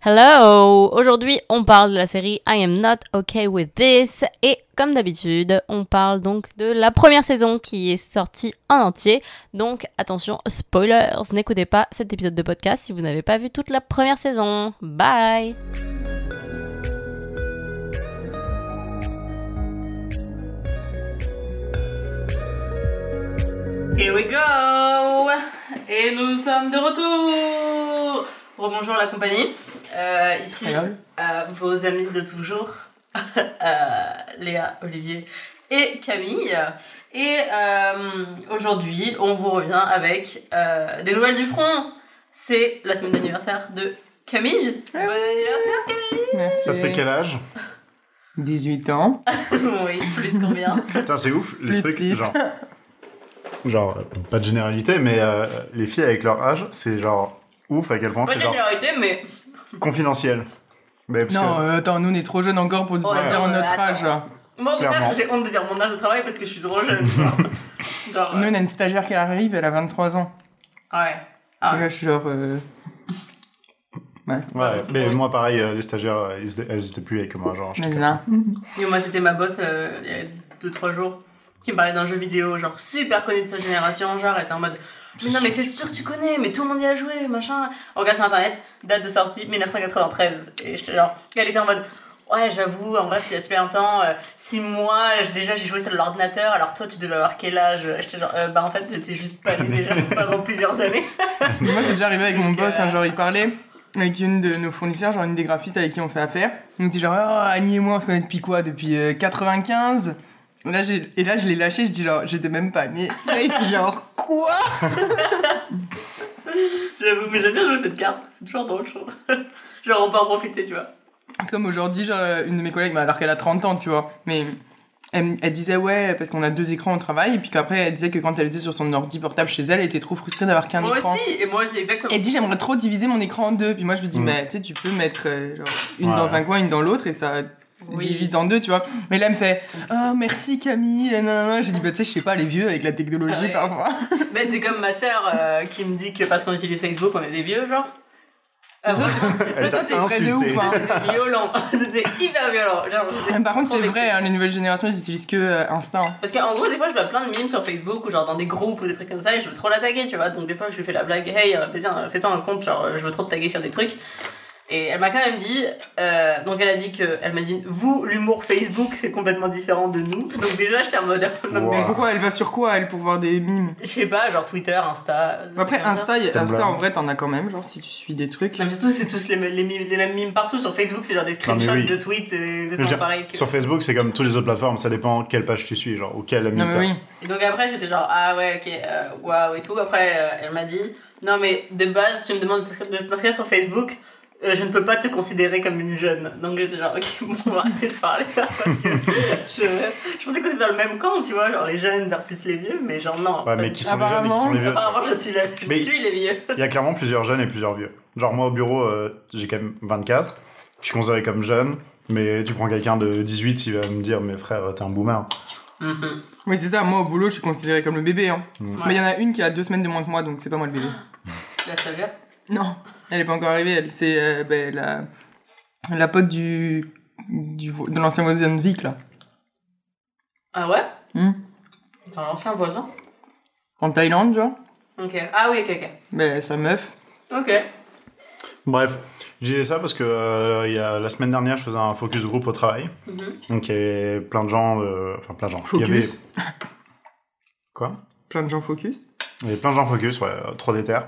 Hello! Aujourd'hui, on parle de la série I Am Not Okay With This et comme d'habitude, on parle donc de la première saison qui est sortie en entier. Donc attention, spoilers, n'écoutez pas cet épisode de podcast si vous n'avez pas vu toute la première saison. Bye! Here we go! Et nous sommes de retour! Rebonjour la compagnie. Euh, ici, euh, vos amis de toujours, euh, Léa, Olivier et Camille. Et euh, aujourd'hui, on vous revient avec euh, des nouvelles du front. C'est la semaine d'anniversaire de Camille. Bon anniversaire Camille Merci. Ça te fait quel âge? 18 ans. Oui, plus combien? Putain, c'est ouf. Les Plus trucs, genre. Genre, pas de généralité, mais euh, les filles avec leur âge, c'est genre ouf à quel point Pas c'est de genre généralité, mais confidentiel. Mais parce Non, que, euh, attends, nous on est trop jeunes encore pour Ouais, dire ouais, notre attends. âge. là. moi au contraire, Clairement. j'ai honte de dire mon âge de travail parce que je suis trop jeune. Genre, genre, Nous on a une stagiaire qui arrive, elle a 23 ans. ouais. Ah ouais. là, je suis genre. euh, Ouais. ouais, mais moi pareil, euh, les stagiaires, euh, ils étaient- elles étaient plus avec moi, genre. Mais ça. Et moi, c'était ma boss euh, il y a 2-3 jours qui me parlait d'un jeu vidéo, genre super connu de sa génération, genre, elle était en mode. Mais non, mais c'est sûr que tu connais, mais tout le monde y a joué, machin. On regarde sur internet, date de sortie 1993. Et j'étais genre. Elle était en mode. Ouais, j'avoue, en vrai, c'était il y a super longtemps. 6 mois, j- déjà j'ai joué sur l'ordinateur, alors toi tu devais avoir quel âge? J'étais genre. euh, bah en fait, j'étais juste pas déjà pendant plusieurs années. Mais moi, c'est déjà arrivé avec mon Donc, boss, euh, hein, genre il parlait avec une de nos fournisseurs, genre une des graphistes avec qui on fait affaire. Me dit genre, oh, Annie et moi on se connaît depuis quoi? Depuis euh, 95 et là, j'ai- et là, je l'ai lâché, je dis genre, j'étais même pas née. Et là, il dit genre, quoi? J'avoue, mais j'aime bien jouer cette carte, c'est toujours drôle, je trouve. genre, on peut en profiter, tu vois. C'est comme aujourd'hui, genre, une de mes collègues, bah, alors qu'elle a 30 ans, tu vois, mais elle, elle disait ouais, parce qu'on a deux écrans au travail, et puis qu'après, elle disait que quand elle était sur son ordi portable chez elle, elle était trop frustrée d'avoir qu'un Moi écran. aussi, et moi aussi, exactement. Elle dit j'aimerais trop diviser mon écran en deux, puis moi je lui dis, Mm. mais tu sais, tu peux mettre euh, genre, une Ouais. dans un coin, une dans l'autre, et ça Oui. divise en deux, tu vois. Mais là, elle me fait, oh merci Camille. J'ai dit, bah tu sais, je sais pas, les vieux avec la technologie Ah ouais. parfois. Mais c'est comme ma sœur euh, qui me dit que parce qu'on utilise Facebook, on est des vieux, genre. Ah, ça, t'a c'est vrai de insulté. ouf, hein. c'était violent. C'était hyper violent. Genre, Par contre, c'est vrai, hein, les nouvelles générations, ils utilisent que euh, Insta. hein. Parce qu'en gros, des fois, je vois plein de memes sur Facebook ou genre dans des groupes ou des trucs comme ça et je veux trop la taguer, tu vois. Donc, des fois, je lui fais la blague, hey, euh, fais-toi un compte, genre, je veux trop te taguer sur des trucs. Et elle m'a quand même dit, euh, donc elle a dit que, elle m'a dit, vous, l'humour Facebook, c'est complètement différent de nous. Donc, déjà, j'étais en mode, Wow. Mais pourquoi elle va sur quoi, elle, pour voir des mimes? Je sais pas, genre Twitter, Insta. Après. Insta, y-. Insta, en vrai, t'en as quand même, genre si tu suis des trucs. Non, mais surtout, c'est tous les, les, mimes- les mêmes mimes partout. Sur Facebook, c'est genre des screenshots oui. de tweets, euh, des dire, pareil. Que... Sur Facebook, c'est comme toutes les autres plateformes, ça dépend quelle page tu suis, genre, ou quel ami Non, mais t'as. oui. Et donc après, j'étais genre, ah ouais, ok, euh, waouh et tout. Après, euh, elle m'a dit, non, mais de base, tu me demandes de t'inscrire sur Facebook. Euh, je ne peux pas te considérer comme une jeune. Donc j'étais genre, ok, bon, on va arrêter de parler là, parce que je, je pensais qu'on était dans le même camp, tu vois, genre les jeunes versus les vieux, mais genre non. Ouais, mais qui sont les jeunes et qui sont les vieux. Apparemment, je suis, la- je Mais- suis les vieux. Il y a clairement plusieurs jeunes et plusieurs vieux. Genre, moi au bureau, euh, j'ai quand même 24. Je suis considéré comme jeune, mais tu prends quelqu'un de 18, il va me dire, mais frère, t'es un boomer. Mhm. Oui, c'est ça, moi au boulot, je suis considérée comme le bébé. Hein. Mm. Mais il y en a une qui a deux semaines de moins que moi, donc c'est pas moi le bébé. La stagiaire. Non, elle est pas encore arrivée, elle. C'est euh, ben, la, la pote du, du, vo- de l'ancien voisin de Vic, là. Ah ouais? Hmm. C'est un ancien voisin En Thaïlande, genre. Ok. Ah oui, ok, ok. Ben, sa meuf. Ok. Bref, je disais ça parce que euh, il y a, la semaine dernière, je faisais un focus group au travail. Mhm. Donc il y avait plein de gens, euh, enfin plein de gens. Il y avait... Focus. Quoi? Plein de gens focus. Il y avait plein de gens focus, ouais, euh, trop déter.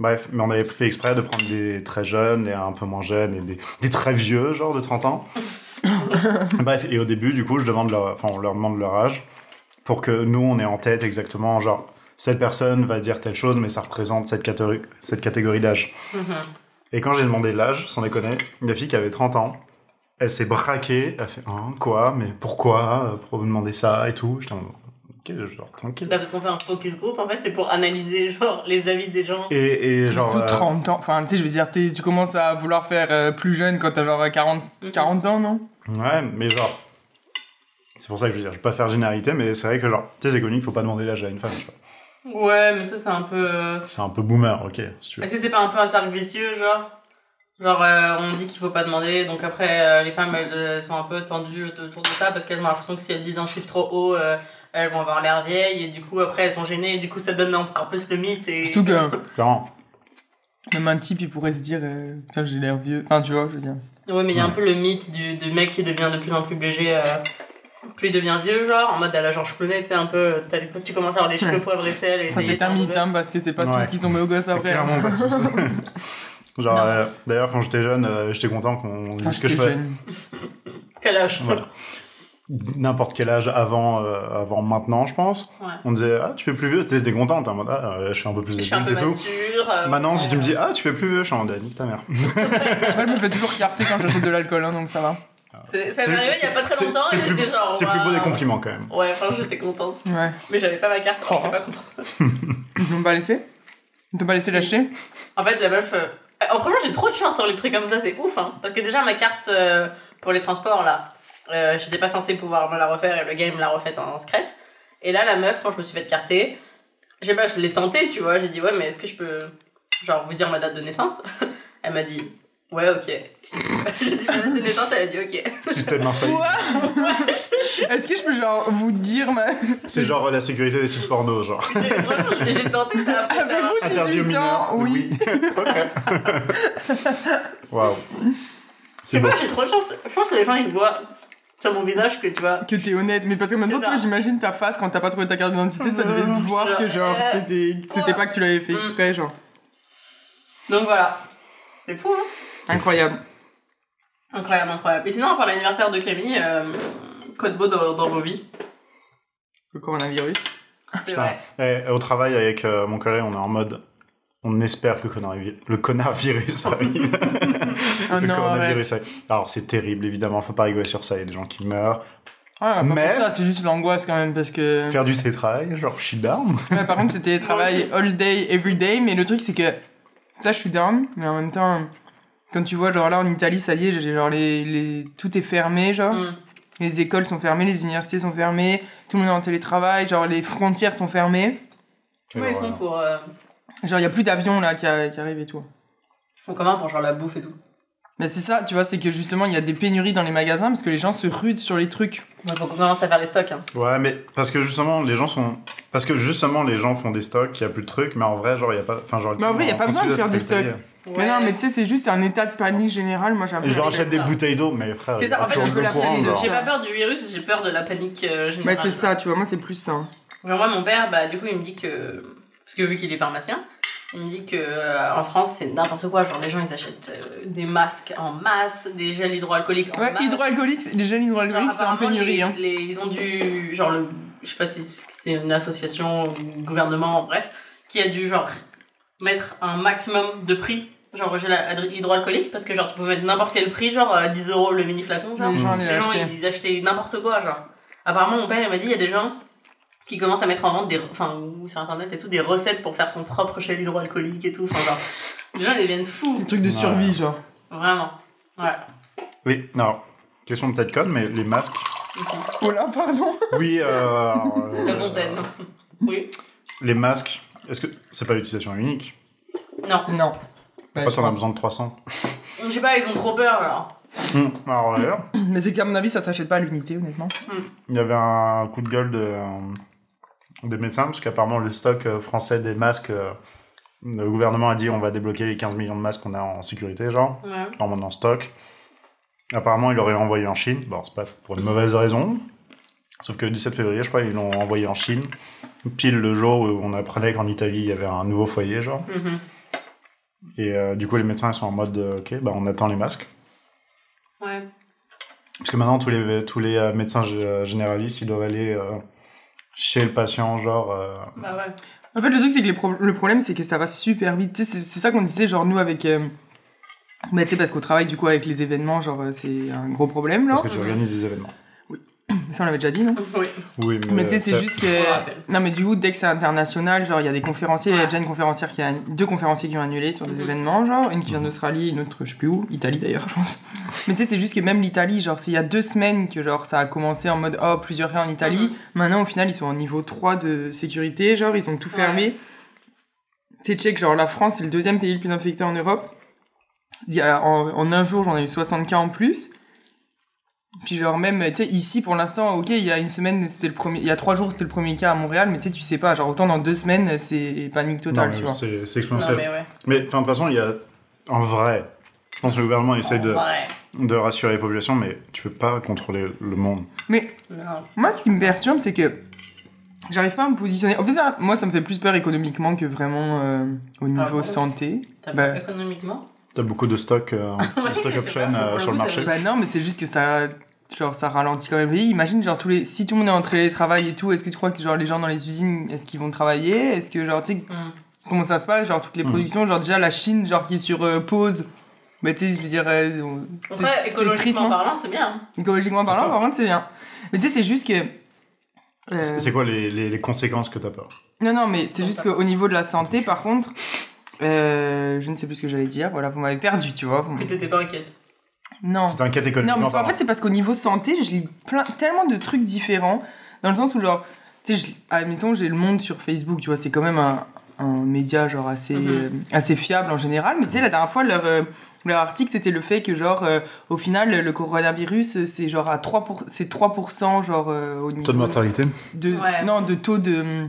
Bref, mais on avait fait exprès de prendre des très jeunes, et un peu moins jeunes, et des, des très vieux, genre de 30 ans. Bref, et au début, du coup, je demande leur, enfin, on leur demande leur âge, pour que nous, on ait en tête exactement, genre, cette personne va dire telle chose, mais ça représente cette catégorie, cette catégorie d'âge. Mhm. Et quand j'ai demandé l'âge, sans déconner, une fille qui avait 30 ans, elle s'est braquée, elle a fait, hein, quoi, mais pourquoi, pourquoi vous demandez ça, et tout. J'étais genre, tranquille. Bah, parce qu'on fait un focus group, en fait, c'est pour analyser, genre, les avis des gens. Et, et genre... Surtout euh, 30 ans. Enfin, tu sais, je veux dire, tu commences à vouloir faire euh, plus jeune quand t'as genre 40, Mhm. 40 ans, non? Ouais, mais genre. C'est pour ça que je veux dire, je vais pas faire généralité, mais c'est vrai que genre, tu sais, c'est connu qu'il faut pas demander l'âge à une femme, tu vois. Ouais, mais ça, c'est un peu. euh, C'est un peu boomer, ok, si. Est-ce que c'est pas un peu un cercle vicieux, genre? Genre, euh, on dit qu'il faut pas demander, donc après, euh, les femmes, elles, sont un peu tendues autour de ça parce qu'elles ont l'impression que si elles disent un chiffre trop haut, euh, elles vont avoir l'air vieilles, et du coup, après, elles sont gênées, et du coup, ça donne encore plus le mythe. Et... Surtout que Clairement. même un type, il pourrait se dire, euh, putain, j'ai l'air vieux. Enfin, tu vois, je veux dire. Ouais, mais il y a un peu le mythe du, mec qui devient de plus en plus léger, euh, plus il devient vieux, genre, en mode à la Georges Clooney, tu sais, un peu, quand tu commences à avoir les cheveux Ouais. poivre et sel. Et Ça, c'est est, un mythe, hein, parce que c'est pas Ouais. tous qui sont mis au gosse C'est après. clairement hein. pas tous. Genre, euh, d'ailleurs, quand j'étais jeune, euh, j'étais content qu'on dise que je fais. Quel âge? Voilà. N'importe quel âge avant, euh, avant maintenant, je pense. Ouais. On disait, ah, tu fais plus vieux, t'es en mode, ah, euh, je suis un peu plus adulte et tout. euh, Maintenant, si tu me dis, ah, tu fais plus vieux, je suis en mode, ah, nique ta mère. Moi, je me fais toujours carter quand j'achète de l'alcool, hein, donc ça va. C'est- Ça m'est arrivé il y a pas très longtemps, c'est et plus- j'étais genre. C'est plus beau des compliments quand même. Ouais, franchement, j'étais contente. Ouais. Mais j'avais pas ma carte, alors j'étais Oh. pas contente. Ils l'ont pas laissé? Ils t'ont pas laissé Si. l'acheter? En fait, la meuf. euh, euh, franchement, j'ai trop de chance sur les trucs comme ça, c'est ouf, hein. Parce que déjà, ma carte euh, pour les transports, là, euh, j'étais pas censée pouvoir me la refaire et le game l'a refaite en secret. Et là, la meuf, quand je me suis fait carter, je sais pas, je l'ai tenté, tu vois. J'ai dit, ouais, mais est-ce que je peux, genre, vous dire ma date de naissance? Elle m'a dit, ouais, ok. J'ai ma date de naissance, elle a dit, ok. Je sais, je Est-ce que je peux genre vous dire ma... C'est genre la sécurité des sites porno, genre. j'ai- j'ai tenté, ça a pas ça a Avez-vous. Interdit aux 18 ans? Mineurs Oui. ok. Waouh. Je C'est pas, j'ai trop de chance. Je pense que les gens, ils voient sur mon visage que tu vois. Que t'es honnête, mais parce que maintenant, toi, j'imagine ta face quand t'as pas trouvé ta carte d'identité, ça devait se voir que genre, Euh, c'était pas que tu l'avais fait exprès, genre. Donc voilà. C'est fou, hein Incroyable. Incroyable, incroyable. Et sinon, pour l'anniversaire de Camille, euh, code beau dans, dans vos vies. Le coronavirus. C'est Putain. vrai. Eh, au travail, avec euh, mon collègue, on est en mode. On espère que le connard, le connard virus arrive. Oh le non, coronavirus arrive. Alors, c'est terrible, évidemment. Faut pas rigoler sur ça. Il y a des gens qui meurent. Ouais, pas Mais- ça, c'est juste l'angoisse quand même, parce que... Faire du télétravail, genre, je suis down. Ouais, par contre, c'était travail all day, every day, mais le truc, c'est que ça, je suis down, mais en même temps, quand tu vois, genre là, en Italie, ça y est, genre, les, les... tout est fermé, genre. Mm. Les écoles sont fermées, les universités sont fermées, tout le monde est en télétravail, genre, les frontières sont fermées. Ouais, ils font pour. euh, Genre, il y a plus d'avions, là, qui, a- qui arrivent et tout. Ils font comment pour genre la bouffe et tout? Mais c'est ça, tu vois, c'est que justement, il y a des pénuries dans les magasins parce que les gens se rudent sur les trucs. Il faut qu'on commence à faire les stocks. Hein. Ouais, mais parce que justement, les gens sont. Parce que justement, les gens font des stocks, il y a plus de trucs, mais en vrai, genre, il y a pas. Enfin, genre, Mais en vrai, y a pas besoin de faire des stocks. Mais non, mais tu sais, c'est juste un état de panique général, moi, j'ai Et genre, mais achète des ça. bouteilles d'eau, mais frère, C'est il y a ça, en fait, la courante, genre. J'ai pas peur du virus, j'ai peur de la panique euh, générale. Bah, c'est ça, tu vois, moi, c'est plus ça. Genre, moi, mon père, bah, du coup, il me dit que. Parce que vu qu'il est pharmacien, il me dit que euh, en France, c'est n'importe quoi. Genre, les gens, ils achètent euh, des masques en masse, des gels hydroalcooliques en Ouais, masse. hydroalcooliques, les gels hydroalcooliques, c'est en apparemment, pénurie, hein. les- ils ont dû. Genre, le. Je sais pas si c'est une association, ou gouvernement, bref, qui a dû, genre, mettre un maximum de prix. Genre, gel hydro- hydroalcoolique, parce que, genre, tu peux mettre n'importe quel prix, genre, à 10 euros le mini flacon, genre. Les gens Les gens, ils achetaient n'importe quoi, genre. Apparemment, mon père, il m'a dit, il y a des gens qui commencent à mettre en vente des, enfin, ou sur internet et tout, des recettes pour faire son propre gel hydroalcoolique et tout. Enfin, genre, les gens, ils deviennent fous. Un truc de Ouais. survie, genre. Vraiment. Ouais. Oui, alors, question peut-être conne, mais les masques. Oh là, pardon. Oui, euh, La euh, fontaine. Oui. Les masques, est-ce que c'est pas l'utilisation unique? Non. Non. Pourquoi t'en as besoin de 300 Je sais pas, ils ont trop peur, alors. Hum, Alors, ouais, Mais c'est qu'à mon avis, ça s'achète pas à l'unité, honnêtement. il y avait un coup de gueule de, euh, des médecins, parce qu'apparemment, le stock euh, français des masques, euh, le gouvernement a dit on va débloquer les 15 millions de masques qu'on a en sécurité, genre, Ouais. en en stock. Apparemment, ils l'auraient envoyé en Chine. Bon, c'est pas pour une mauvaise raison. Sauf que le 17 février, je crois, ils l'ont envoyé en Chine. Pile le jour où on apprenait qu'en Italie, il y avait un nouveau foyer, genre. Mhm. Et euh, du coup, les médecins, ils sont en mode, euh, ok, bah, on attend les masques. Ouais. Parce que maintenant, tous les, tous les médecins gé- généralistes, ils doivent aller euh, chez le patient, genre... euh, Bah ouais. En fait, le truc, c'est que les pro- le problème, c'est que ça va super vite. Tu sais, c'est ça qu'on disait, genre, nous, avec. euh, Bah, tu sais, parce qu'au travail, du coup, avec les événements, genre, euh, c'est un gros problème, là. parce que tu organises des événements. Ça, on l'avait déjà dit, non Oui. Oui, mais... Mais tu sais, c'est juste que. Non, mais du coup, dès que c'est international, genre, il y a des conférenciers, il y a déjà une conférencière qui a. Deux conférenciers qui ont annulé sur des Mhm. événements, genre, une qui vient d'Australie, une autre, je sais plus où, Italie d'ailleurs, je pense. Mais tu sais, c'est juste que même l'Italie, genre, c'est il y a deux semaines que, genre, ça a commencé en mode, oh, plusieurs cas en Italie. Mhm. Maintenant, au final, ils sont en niveau 3 de sécurité, genre, ils ont tout Ouais. fermé. Tu sais, check, genre, la France, c'est le deuxième pays le plus infecté en Europe. il y a, en, en un jour, j'en ai eu 60K en plus. Puis genre même, tu sais, ici pour l'instant, ok, il y a une semaine, c'était le premier, il y a trois jours, c'était le premier cas à Montréal, mais tu sais, tu sais pas, genre autant dans deux semaines, c'est panique totale, tu vois. c'est c'est Non, exponentiel. mais ouais. Mais enfin, de toute façon, il y a. En vrai, je pense que le gouvernement essaie de, de rassurer les populations, mais tu peux pas contrôler le monde. Mais Non. moi, ce qui me perturbe, c'est que j'arrive pas à me positionner. En fait, ça, moi, ça me fait plus peur économiquement que vraiment euh, au niveau Ah santé. T'as Bah, économiquement? T'as beaucoup de euh, de stock je sais options pas, euh, sur le marché. Bah non, mais c'est juste que ça, genre, ça ralentit quand même le pays. Imagine, genre, tous les, si tout le monde est en télétravail et tout, est-ce que tu crois que genre, les gens dans les usines, est-ce qu'ils vont travailler? Est-ce que, genre, tu sais, Hmm. comment ça se passe? Genre, toutes les Mm. productions, genre, déjà, la Chine, genre, qui est sur euh, pause. Mais tu sais, je veux dire, euh, on- écologiquement tristement. parlant, c'est bien. Écologiquement parlant, par contre, c'est bien. Mais tu sais, c'est juste que. euh, C'est c'est quoi les, les, les conséquences que t'as peur Non, non, mais c'est juste qu'au niveau de la santé, par contre, euh, je ne sais plus ce que j'allais dire. Voilà, vous m'avez perdu, tu vois. vous Que t'étais pas inquiète. Non. C'était un quête Non, économiquement mais en fait, c'est parce qu'au niveau santé, je lis plein, tellement de trucs différents. Dans le sens où, genre, tu sais, admettons, j'ai le monde sur Facebook, tu vois, c'est quand même un, un média, genre, assez, Mhm. euh, assez fiable en général. Mais tu sais, la dernière fois, leur, euh, leur article, c'était le fait que, genre, euh, au final, le coronavirus, euh, c'est genre à 3%, c'est 3% genre, euh, au niveau. Taux de mortalité, de- Ouais. Non, de taux de. hum,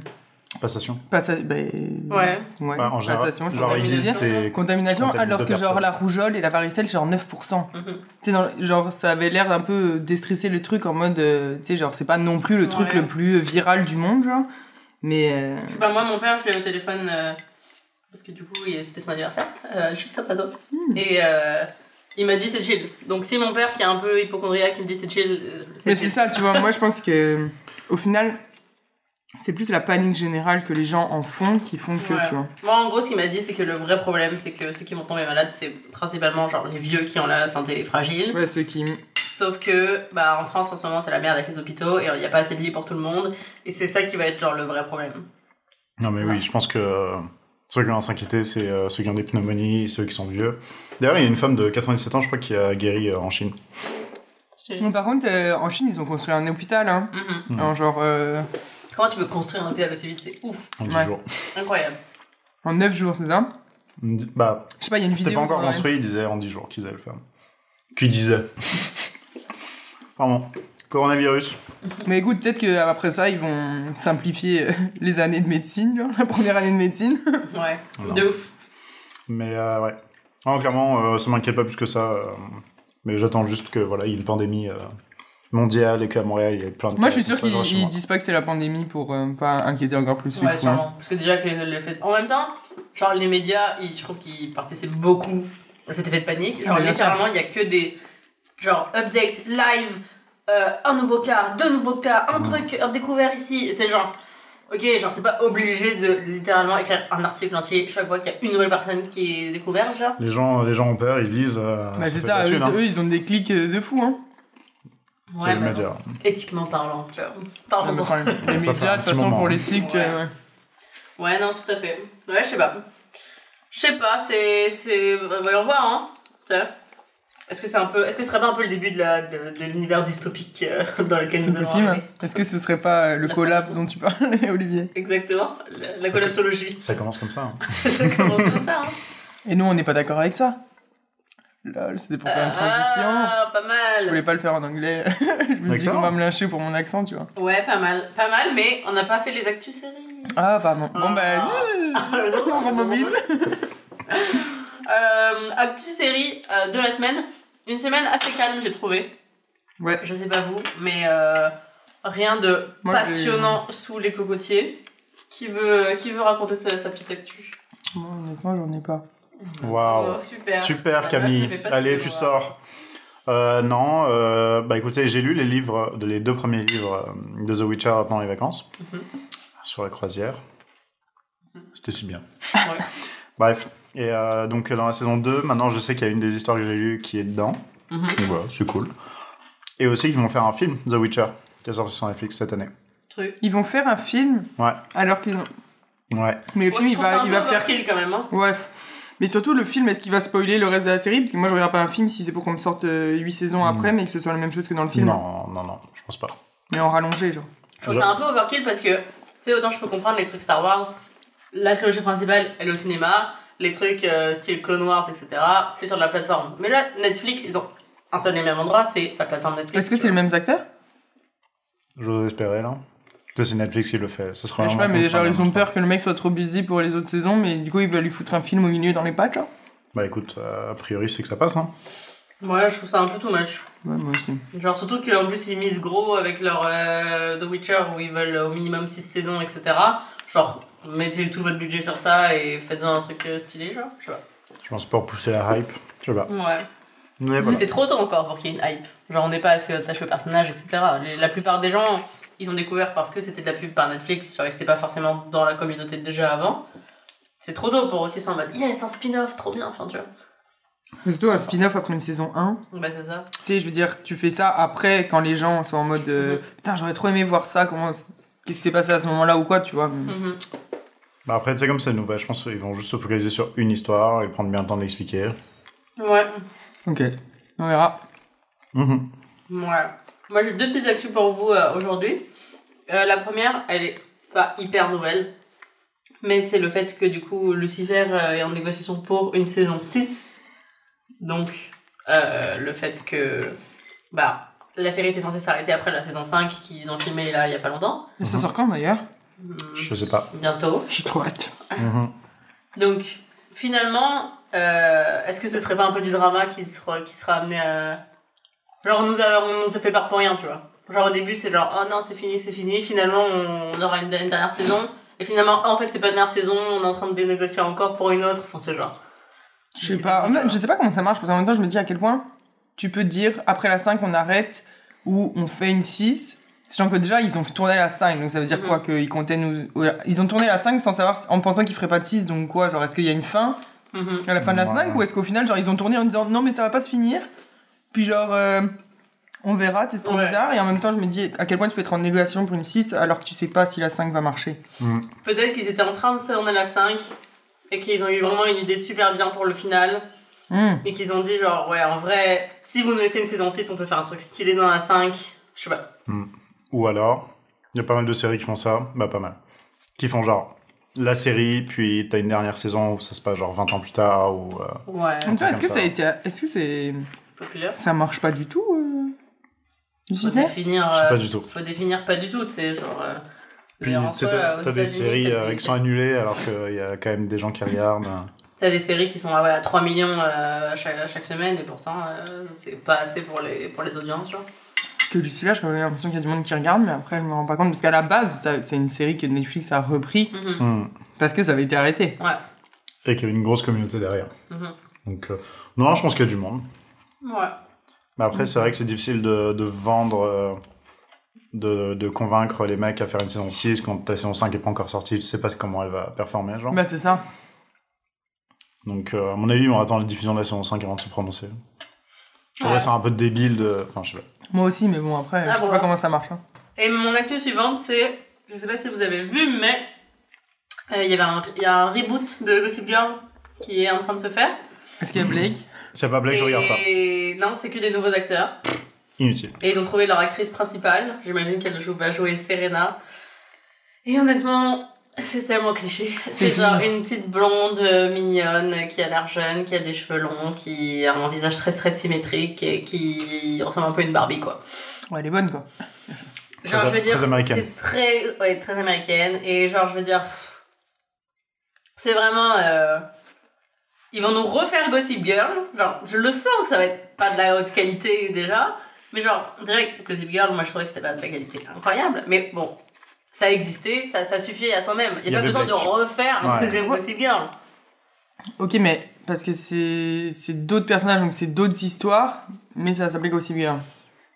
passation. Passa, ben, Ouais. ouais. Bah, en général, passation, je genre ils contamination. disent t'es Contamination, contamines alors deux que genre personnes. la rougeole et la varicelle, c'est genre 9%. Mhm. Tu sais, dans- genre ça avait l'air d'un peu déstresser le truc en mode, euh, tu sais, genre c'est pas non plus le truc Ouais. le plus viral du monde, genre. Mais. euh, Je sais pas, moi, mon père, je l'ai au téléphone euh, parce que du coup, c'était son anniversaire, euh, juste après toi. Hmm. Et euh, il m'a dit c'est chill. Donc, si mon père qui est un peu hypochondriaque, qui me dit c'est chill, euh, Mais c'est ça, tu vois, moi je pense que au final, c'est plus la panique générale que les gens en font qui font que, Ouais. tu vois. Moi, en gros, ce qu'il m'a dit, c'est que le vrai problème, c'est que ceux qui vont tomber malades, c'est principalement genre les vieux qui ont la santé fragile. Ouais, ceux qui. Sauf que, bah, en France, en ce moment, c'est la merde avec les hôpitaux et il n'y a pas assez de lits pour tout le monde. Et c'est ça qui va être genre le vrai problème. Non, mais oui, je pense que euh, ceux qui ont à s'inquiéter, c'est euh, ceux qui ont des pneumonies, ceux qui sont vieux. D'ailleurs, il y a une femme de 97 ans, je crois, qui a guéri euh, en Chine. Bon, par contre, euh, en Chine, ils ont construit un hôpital, hein. Mhm. Mm. En genre. euh, Comment tu peux construire un hôpital aussi vite? C'est ouf. En 10 Ouais. jours. Incroyable. en 9 jours, c'est ça? Bah, Je sais pas, il y a une c'était vidéo. pas encore construit, ils disaient en 10 jours qu'ils allaient le faire. Qui disait? Pardon. Coronavirus. Mais écoute, peut-être qu'après ça, ils vont simplifier les années de médecine, genre, la première année de médecine. Ouais. Non. De ouf. Mais euh, ouais. Non, clairement, euh, ça m'inquiète pas plus que ça. euh, mais j'attends juste que voilà, il y ait une pandémie euh, mondiale et qu'à Montréal, il y ait plein de Moi, cas je suis sûr qu'ils disent pas que c'est la pandémie pour euh, pas inquiéter encore plus les Ouais, fous. hein. sûrement. Parce que déjà, que les, les faits- En même temps, genre, les médias, ils- je trouve qu'ils participent beaucoup à cet effet de panique. Genre, littéralement, il y a que des. Genre, update, live, euh, un nouveau cas, deux nouveaux cas, un truc un découvert ici. C'est genre. Ok, genre, t'es pas obligé de littéralement écrire un article entier chaque fois qu'il y a une nouvelle personne qui est découverte, genre. Les gens, les gens ont peur, ils lisent. euh, Bah, c'est ça, eux, hein. eux, ils ont des clics euh, de fou. Hein. C'est Ouais, le mais média. bon, éthiquement parlant, tu vois. Parlons-en. les médias, de toute façon, moment, pour hein. l'éthique. Ouais. euh, ouais. Ouais, non, tout à fait. Ouais, je sais pas. Je sais pas, c'est. c'est... Voyons voir, hein. Est-ce que c'est un peu. Est-ce que ce serait pas un peu le début de, la, de, de l'univers dystopique euh, dans lequel nous allons possible. arriver Est-ce que ce serait pas euh, le La collapse dont tu parlais, Olivier Exactement. La, collapsologie. Ça commence comme ça. hein. ça commence comme ça, hein. Et nous, on n'est pas d'accord avec ça. Lol, c'était pour faire une transition. Ah, pas Je voulais mal. pas le faire en anglais. je me suis dit qu'on va me lyncher pour mon accent, tu vois. Ouais, pas mal. Pas mal, mais on n'a pas fait les actus séries. Ah, pardon. Bon, bah, Ah. on. Euh, actus série euh, de la semaine. Une semaine assez calme, j'ai trouvé. Ouais. Je sais pas vous, mais euh, rien de Moi, passionnant sous les cocotiers. Qui veut, qui veut raconter sa, sa petite actu? Moi, honnêtement, j'en ai pas. Waouh. Oh, super. Super Camille, meuf allez tu sors. Euh, non, euh, bah écoutez, j'ai lu les livres, de- les deux premiers livres de The Witcher pendant les vacances, Mhm. sur la croisière. C'était si bien. Ouais. Bref, et euh, donc dans la saison 2, maintenant je sais qu'il y a une des histoires que j'ai lues qui est dedans. Mhm. Donc voilà, c'est cool. Et aussi qu'ils vont faire un film, The Witcher, qui est sorti sur Netflix cette année. Truc. Ils vont faire un film Ouais, alors qu'ils ont. ouais. Mais le Ouais, film, il va, un il va faire. overkill quand même. Hein. Ouais. Mais surtout, le film, est-ce qu'il va spoiler le reste de la série? Parce que moi, je regarde pas un film si c'est pour qu'on me sorte 8 saisons après, mais que ce soit la même chose que dans le film. Non, non, non, je pense pas. Mais en rallongé, genre. Je trouve ça un peu overkill parce que, tu sais, autant je peux comprendre les trucs Star Wars, la trilogie principale, elle est au cinéma, les trucs euh, style Clone Wars, etc., c'est sur de la plateforme. Mais là, Netflix, ils ont un seul et même endroit, c'est la plateforme Netflix. Est-ce que c'est les mêmes acteurs? J'ose espérer, là. Ça, c'est Netflix qui le fait. Ça serait Je sais pas, mais genre ils ont peur que le mec soit trop busy pour les autres saisons, mais du coup ils veulent lui foutre un film au milieu dans les pattes, genre? Bah écoute, euh, a priori, c'est que ça passe, hein. Ouais, je trouve ça un peu too much. Ouais, moi aussi. Genre, surtout qu'en plus, ils misent gros avec leur euh, The Witcher où ils veulent au minimum 6 saisons, etc. Genre, mettez tout votre budget sur ça et faites-en un truc euh, stylé, genre. Je sais pas. Je pense pour pousser la hype. Je sais pas. Ouais. Mais c'est trop tôt encore pour qu'il y ait une hype. Genre, on n'est pas assez attaché au personnage, etc. Les- la plupart des gens, ils ont découvert parce que c'était de la pub par Netflix, genre, ils étaient pas forcément dans la communauté déjà avant. C'est trop tôt pour qu'ils soient en mode, yes, un spin-off, trop bien, enfin, tu vois. Mais surtout un spin-off après une saison 1. Bah, c'est ça. Tu sais, je veux dire, tu fais ça après quand les gens sont en mode euh, Mhm. putain, j'aurais trop aimé voir ça, comment qu'est-ce qui s'est passé à ce moment-là ou quoi, tu vois. Mhm. Bah après, tu sais, comme c'est nouvelle, je pense qu'ils vont juste se focaliser sur une histoire et prendre bien le temps de l'expliquer. Ouais. Ok, on verra. Mhm. Ouais. Moi, j'ai deux petites actus pour vous euh, aujourd'hui. Euh, la première, elle est pas hyper nouvelle, mais c'est le fait que du coup, Lucifer euh, est en négociation pour une saison 6. Donc, euh, le fait que bah, la série était censée s'arrêter après la saison 5 qu'ils ont filmé là il y a pas longtemps. Et ça sort quand d'ailleurs? Je sais pas. Bientôt. J'ai trop hâte. Mhm. Donc, finalement, euh, est-ce que ce serait pas un peu du drama qui sera, qui sera amené à. Genre, on nous, a, on nous a fait peur pour rien, tu vois. Genre, au début, c'est genre, oh non, c'est fini, c'est fini. Finalement, on aura une, une dernière saison. Et finalement, en fait, c'est pas une dernière saison, on est en train de dénégocier encore pour une autre. Enfin, c'est genre. Je sais pas. En fait, je sais pas comment ça marche parce qu'en même temps, je me dis à quel point tu peux dire après la 5 on arrête ou on fait une 6. Sachant que déjà ils ont tourné la 5, donc ça veut dire Mhm. quoi Qu'ils comptaient nous. Ils ont tourné la 5 sans savoir, en pensant qu'ils feraient pas de 6, donc quoi Genre est-ce qu'il y a une fin Mhm. à la fin de la Ouais. 5 ou est-ce qu'au final, genre ils ont tourné en disant non mais ça va pas se finir Puis genre euh, on verra, c'est trop Ouais. bizarre. Et en même temps, je me dis à quel point tu peux être en négociation pour une 6 alors que tu sais pas si la 5 va marcher. Peut-être qu'ils étaient en train de tourner la 5 et qu'ils ont eu vraiment une idée super bien pour le final. Hmm. Et qu'ils ont dit, genre, ouais, en vrai, si vous nous laissez une saison 6, on peut faire un truc stylé dans la 5. Je sais pas. Ou alors, il y a pas mal de séries qui font ça. Bah, pas mal. Qui font genre la série, puis t'as une dernière saison où ça se passe genre 20 ans plus tard. Ou, euh, Ouais. Est-ce que ça. a été. Est-ce que c'est. Populaire. Ça marche pas du tout euh... Faut définir. Je sais euh, pas du tout. Faut définir pas du tout, tu sais, genre. euh, Puis, t'as des séries euh, qui sont annulées alors qu'il y a quand même des gens qui regardent. T'as des séries qui sont ah ouais, à 3 millions euh, chaque, chaque semaine et pourtant euh, c'est pas assez pour les, pour les audiences, genre. Parce que Lucifer, j'ai l'impression qu'il y a du monde qui regarde, mais après, je me rends pas compte. Parce qu'à la base, c'est une série que Netflix a repris Mhm. Hmm. parce que ça avait été arrêté. Ouais. Et qu'il y avait une grosse communauté derrière. Mhm. Donc, euh, non, je pense qu'il y a du monde. Ouais. Mais après, c'est vrai que c'est difficile de, de vendre, euh, de, de convaincre les mecs à faire une saison 6 quand ta saison 5 est pas encore sortie, tu sais pas comment elle va performer, genre. Bah, c'est ça. Donc, euh, à mon avis, on attend la diffusion de la saison 5 avant de se prononcer. Je trouverais Ouais. ça un peu débile de. Enfin, je sais pas. Moi aussi, mais bon, après, Ah je sais bon. pas comment ça marche. hein. Et mon actu suivante, c'est. Je sais pas si vous avez vu, mais. euh, Il y avait un, il y a un reboot de Gossip Girl qui est en train de se faire. Est-ce qu'il y a Blake? C'est pas Blake, je regarde pas. Et non, c'est que des nouveaux acteurs. Inutile. Et ils ont trouvé leur actrice principale. J'imagine qu'elle joue, va jouer Serena. Et honnêtement, c'est tellement cliché. C'est genre une petite blonde euh, mignonne euh, qui a l'air jeune, qui a des cheveux longs, qui a un visage très très symétrique et qui ressemble un peu à une Barbie quoi. Ouais, elle est bonne, quoi. Genre, Très- je veux dire, très américaine. c'est très, ouais, très américaine. Et genre, je veux dire, c'est vraiment. euh, ils vont nous refaire Gossip Girl. Genre, je le sens que ça va être pas de la haute qualité déjà. Mais genre, on dirait que Gossip Girl, moi je trouvais que c'était pas de la qualité incroyable. Mais bon, ça a existé, ça, ça suffit à soi-même. Il n'y a pas besoin de refaire un Ouais. deuxième Gossip Girl. Ok, mais parce que c'est c'est d'autres personnages, donc c'est d'autres histoires, mais ça s'appelait Gossip Girl.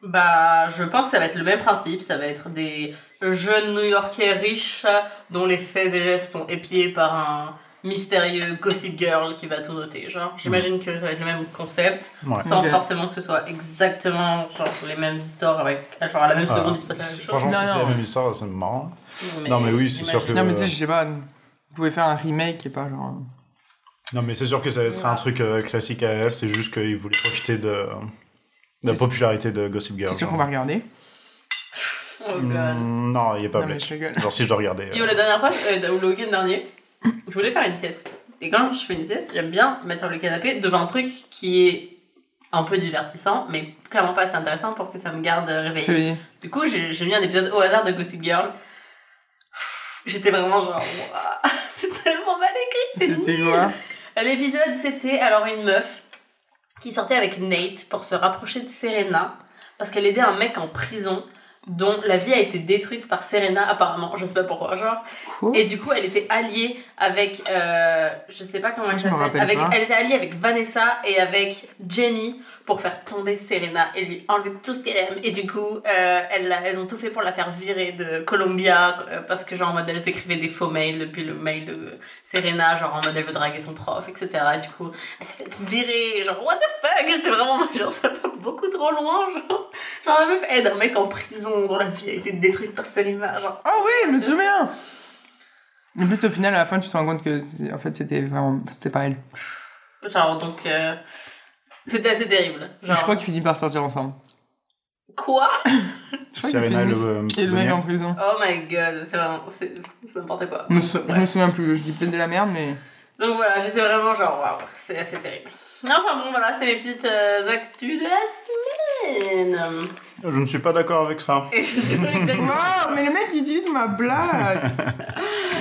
Bah, je pense que ça va être le même principe. Ça va être des jeunes New-Yorkais riches dont les faits et gestes sont épiés par un mystérieux gossip girl qui va tout noter. Genre, j'imagine que ça va être le même concept, Ouais. sans forcément que ce soit exactement genre, les mêmes histoires avec genre à la même seconde il se passe la même chose. Franchement, Non, si c'est non. la même histoire, c'est marrant. non, mais oui, c'est sûr que- Non, mais tu sais, je sais pas, vous pouvez faire un remake et pas genre. Non, mais c'est sûr que ça va être un truc euh, classique à elle, c'est juste qu'ils voulaient profiter de, de la popularité de Gossip Girl. C'est sûr qu'on va regarder. Oh god. Mm, non, il n'y a pas Non, mais je. Genre, si je dois regarder. Yo, euh, la dernière fois, euh, ou le week-end dernier, je voulais faire une sieste. Et quand je fais une sieste, j'aime bien me mettre sur le canapé devant un truc qui est un peu divertissant, mais clairement pas assez intéressant pour que ça me garde réveillée. Oui. Du coup, j'ai mis un épisode au hasard de Gossip Girl. J'étais vraiment genre, c'est tellement mal écrit, c'est nul. L'épisode, c'était alors une meuf qui sortait avec Nate pour se rapprocher de Serena parce qu'elle aidait un mec en prison dont la vie a été détruite par Serena apparemment, je sais pas pourquoi, genre. Quoi? Et du coup, elle était alliée avec, euh, je sais pas comment elle Je me s'appelle, avec, pas. elle était alliée avec Vanessa et avec Jenny pour faire tomber Serena et lui enlever tout ce qu'elle aime. Et du coup, euh, elle, l'a- elles ont tout fait pour la faire virer de Columbia euh, parce que genre en mode elles écrivaient des faux mails depuis le mail de Serena, genre en mode elle veut draguer son prof, etc. Et du coup, elle s'est fait virer, genre what the fuck, j'étais vraiment genre ça va beaucoup trop loin, genre. Genre la meuf aide un mec en prison dont la vie a été détruite par Serena, genre. Ah oui, je me souviens En plus, au final, à la fin, tu te rends compte que en fait, c'était vraiment. C'était pas elle. Genre, donc, euh, c'était assez terrible. Genre, Je crois qu'ils finissent par sortir ensemble. quoi? Serena et le euh, Et le mec prisonnier. en prison. Oh my god, c'est vraiment, c'est c'est n'importe quoi. Je me, sou- je Ouais. me souviens plus, je dis peut-être de la merde, mais. Donc voilà, j'étais vraiment genre, waouh, c'est assez terrible. Enfin bon, voilà, c'était mes petites euh, actus de la semaine. Je ne suis pas d'accord avec ça. Et je sais pas exactement. Waouh, mais le mec il utilise ma blague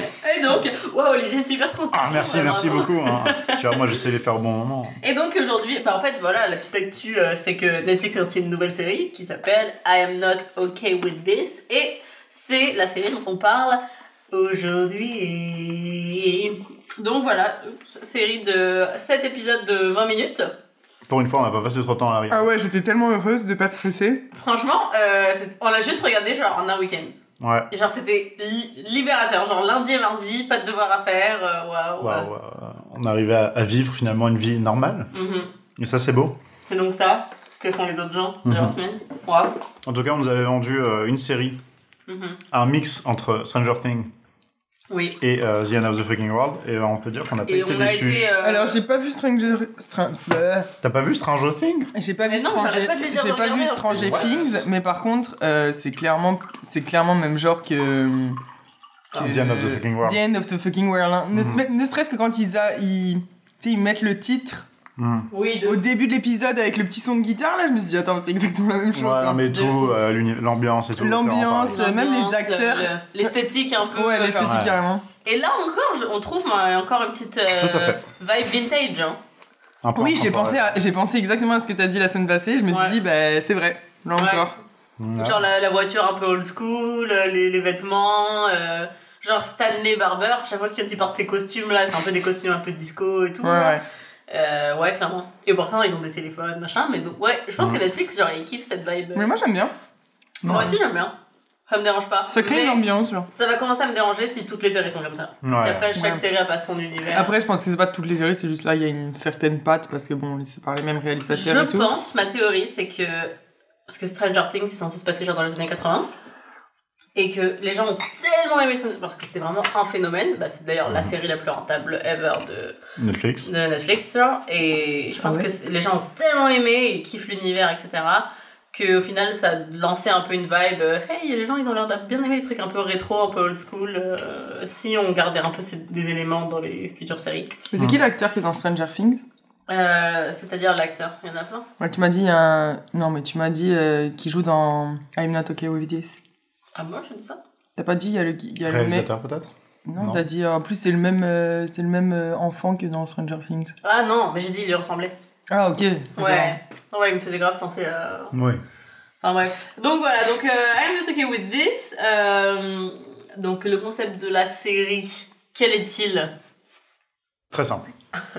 donc, waouh, Olivier, super transition. Ah, merci, ouais, merci vraiment. beaucoup. hein. tu vois, moi, j'essaie de les faire au bon moment. Et donc aujourd'hui, bah en fait voilà, la petite actu, euh, c'est que Netflix a sorti une nouvelle série qui s'appelle I Am Not Okay With This et c'est la série dont on parle aujourd'hui. Donc voilà, série de 7 épisodes de 20 minutes. Pour une fois, on n'a pas passé trop de temps à l'arrière. Ah ouais, j'étais tellement heureuse de pas stresser. Franchement, euh, on l'a juste regardé genre en un week-end. Ouais. Et Genre c'était li- libérateur, genre lundi et mardi, pas de devoir à faire, euh, waouh. Euh, on arrivait à, à vivre finalement une vie normale. Mhm. Et ça, c'est beau. C'est donc ça que font les autres gens de Mhm. leur semaine. En tout cas, on nous avait vendu euh, une série, Mhm. un mix entre Stranger Things Oui. et euh, The End of the Fucking World. Et euh, on peut dire qu'on n'a pas Et été déçus. été. euh, Alors, j'ai pas vu Stranger. Str- euh, T'as pas vu Stranger Things? J'ai pas Mais vu non, Stranger, pas j'ai pas vu. Things, mais par contre, euh, c'est clairement, c'est clairement le même genre que. que- The End of the Fucking World. The End of the Fucking World. hein. Ne, mais- ne serait-ce que quand ils, a, ils, tu sais, ils mettent le titre Hmm. Oui, de au début de l'épisode avec le petit son de guitare, là, je me suis dit, attends, c'est exactement la même chose. Ouais, hein. non, mais tout, euh, l'ambiance et tout. L'ambiance, même les acteurs. le- L'esthétique un peu. Ouais, l'esthétique Ouais. carrément. Et là encore, je- on trouve euh, encore une petite euh, Tout à fait. vibe vintage. Hein. Un peu Oui, j'ai pensé, j'ai pensé exactement à ce que t'as dit la semaine passée. Je me suis dit, bah, c'est vrai, là Ouais. encore. Ouais. Genre la, la voiture un peu old school, euh, les, les vêtements, euh, genre Stanley Barber. Chaque fois qu'il porte ses costumes là, c'est un peu des costumes un peu disco et tout. Ouais, là. ouais. Euh, ouais, clairement. Et pourtant, ils ont des téléphones, machin. Mais donc, ouais, je pense que Netflix, genre, ils kiffent cette vibe. Mais moi, j'aime bien. Moi aussi, j'aime bien. Ça me dérange pas. Ça crée Mais une ambiance, genre. Ça va commencer à me déranger si toutes les séries sont comme ça. Parce Ouais. qu'après, chaque Ouais. série a pas son univers. Après, je pense que c'est pas toutes les séries, c'est juste là, il y a une certaine patte parce que bon, c'est par les mêmes réalisateurs Je et tout. pense, ma théorie, c'est que. Parce que Stranger Things, c'est censé se passer genre dans les années 80. Et que les gens ont tellement aimé ça, parce que c'était vraiment un phénomène. Bah, c'est d'ailleurs la série la plus rentable ever de, Netflix. de Netflix, genre. Et je pense Ah ouais que les gens ont tellement aimé, ils kiffent l'univers, etc. qu'au final, ça a lancé un peu une vibe. euh, hey, les gens, ils ont l'air de bien aimer les trucs un peu rétro, un peu old school. euh, si on gardait un peu ces- des éléments dans les futures séries. Mais c'est qui l'acteur qui est dans Stranger Things? Euh, C'est-à-dire l'acteur, il y en a plein. Ouais, tu m'as dit un. Non, mais tu m'as dit euh, qui joue dans I'm Not Okay With This. Ah, moi, je dis ça T'as pas dit, il y a le, y a le. Réalisateur, peut-être? Non, Non. t'as dit, en plus, c'est le même, euh, c'est le même euh, enfant que dans Stranger Things. Ah non, mais j'ai dit il lui ressemblait. Ah, ok. Ouais. Ouais, il me faisait grave penser à. Oui. Enfin bref. Donc voilà, donc euh, I'm not okay with this. Euh, donc le concept de la série, quel est-il? Très simple.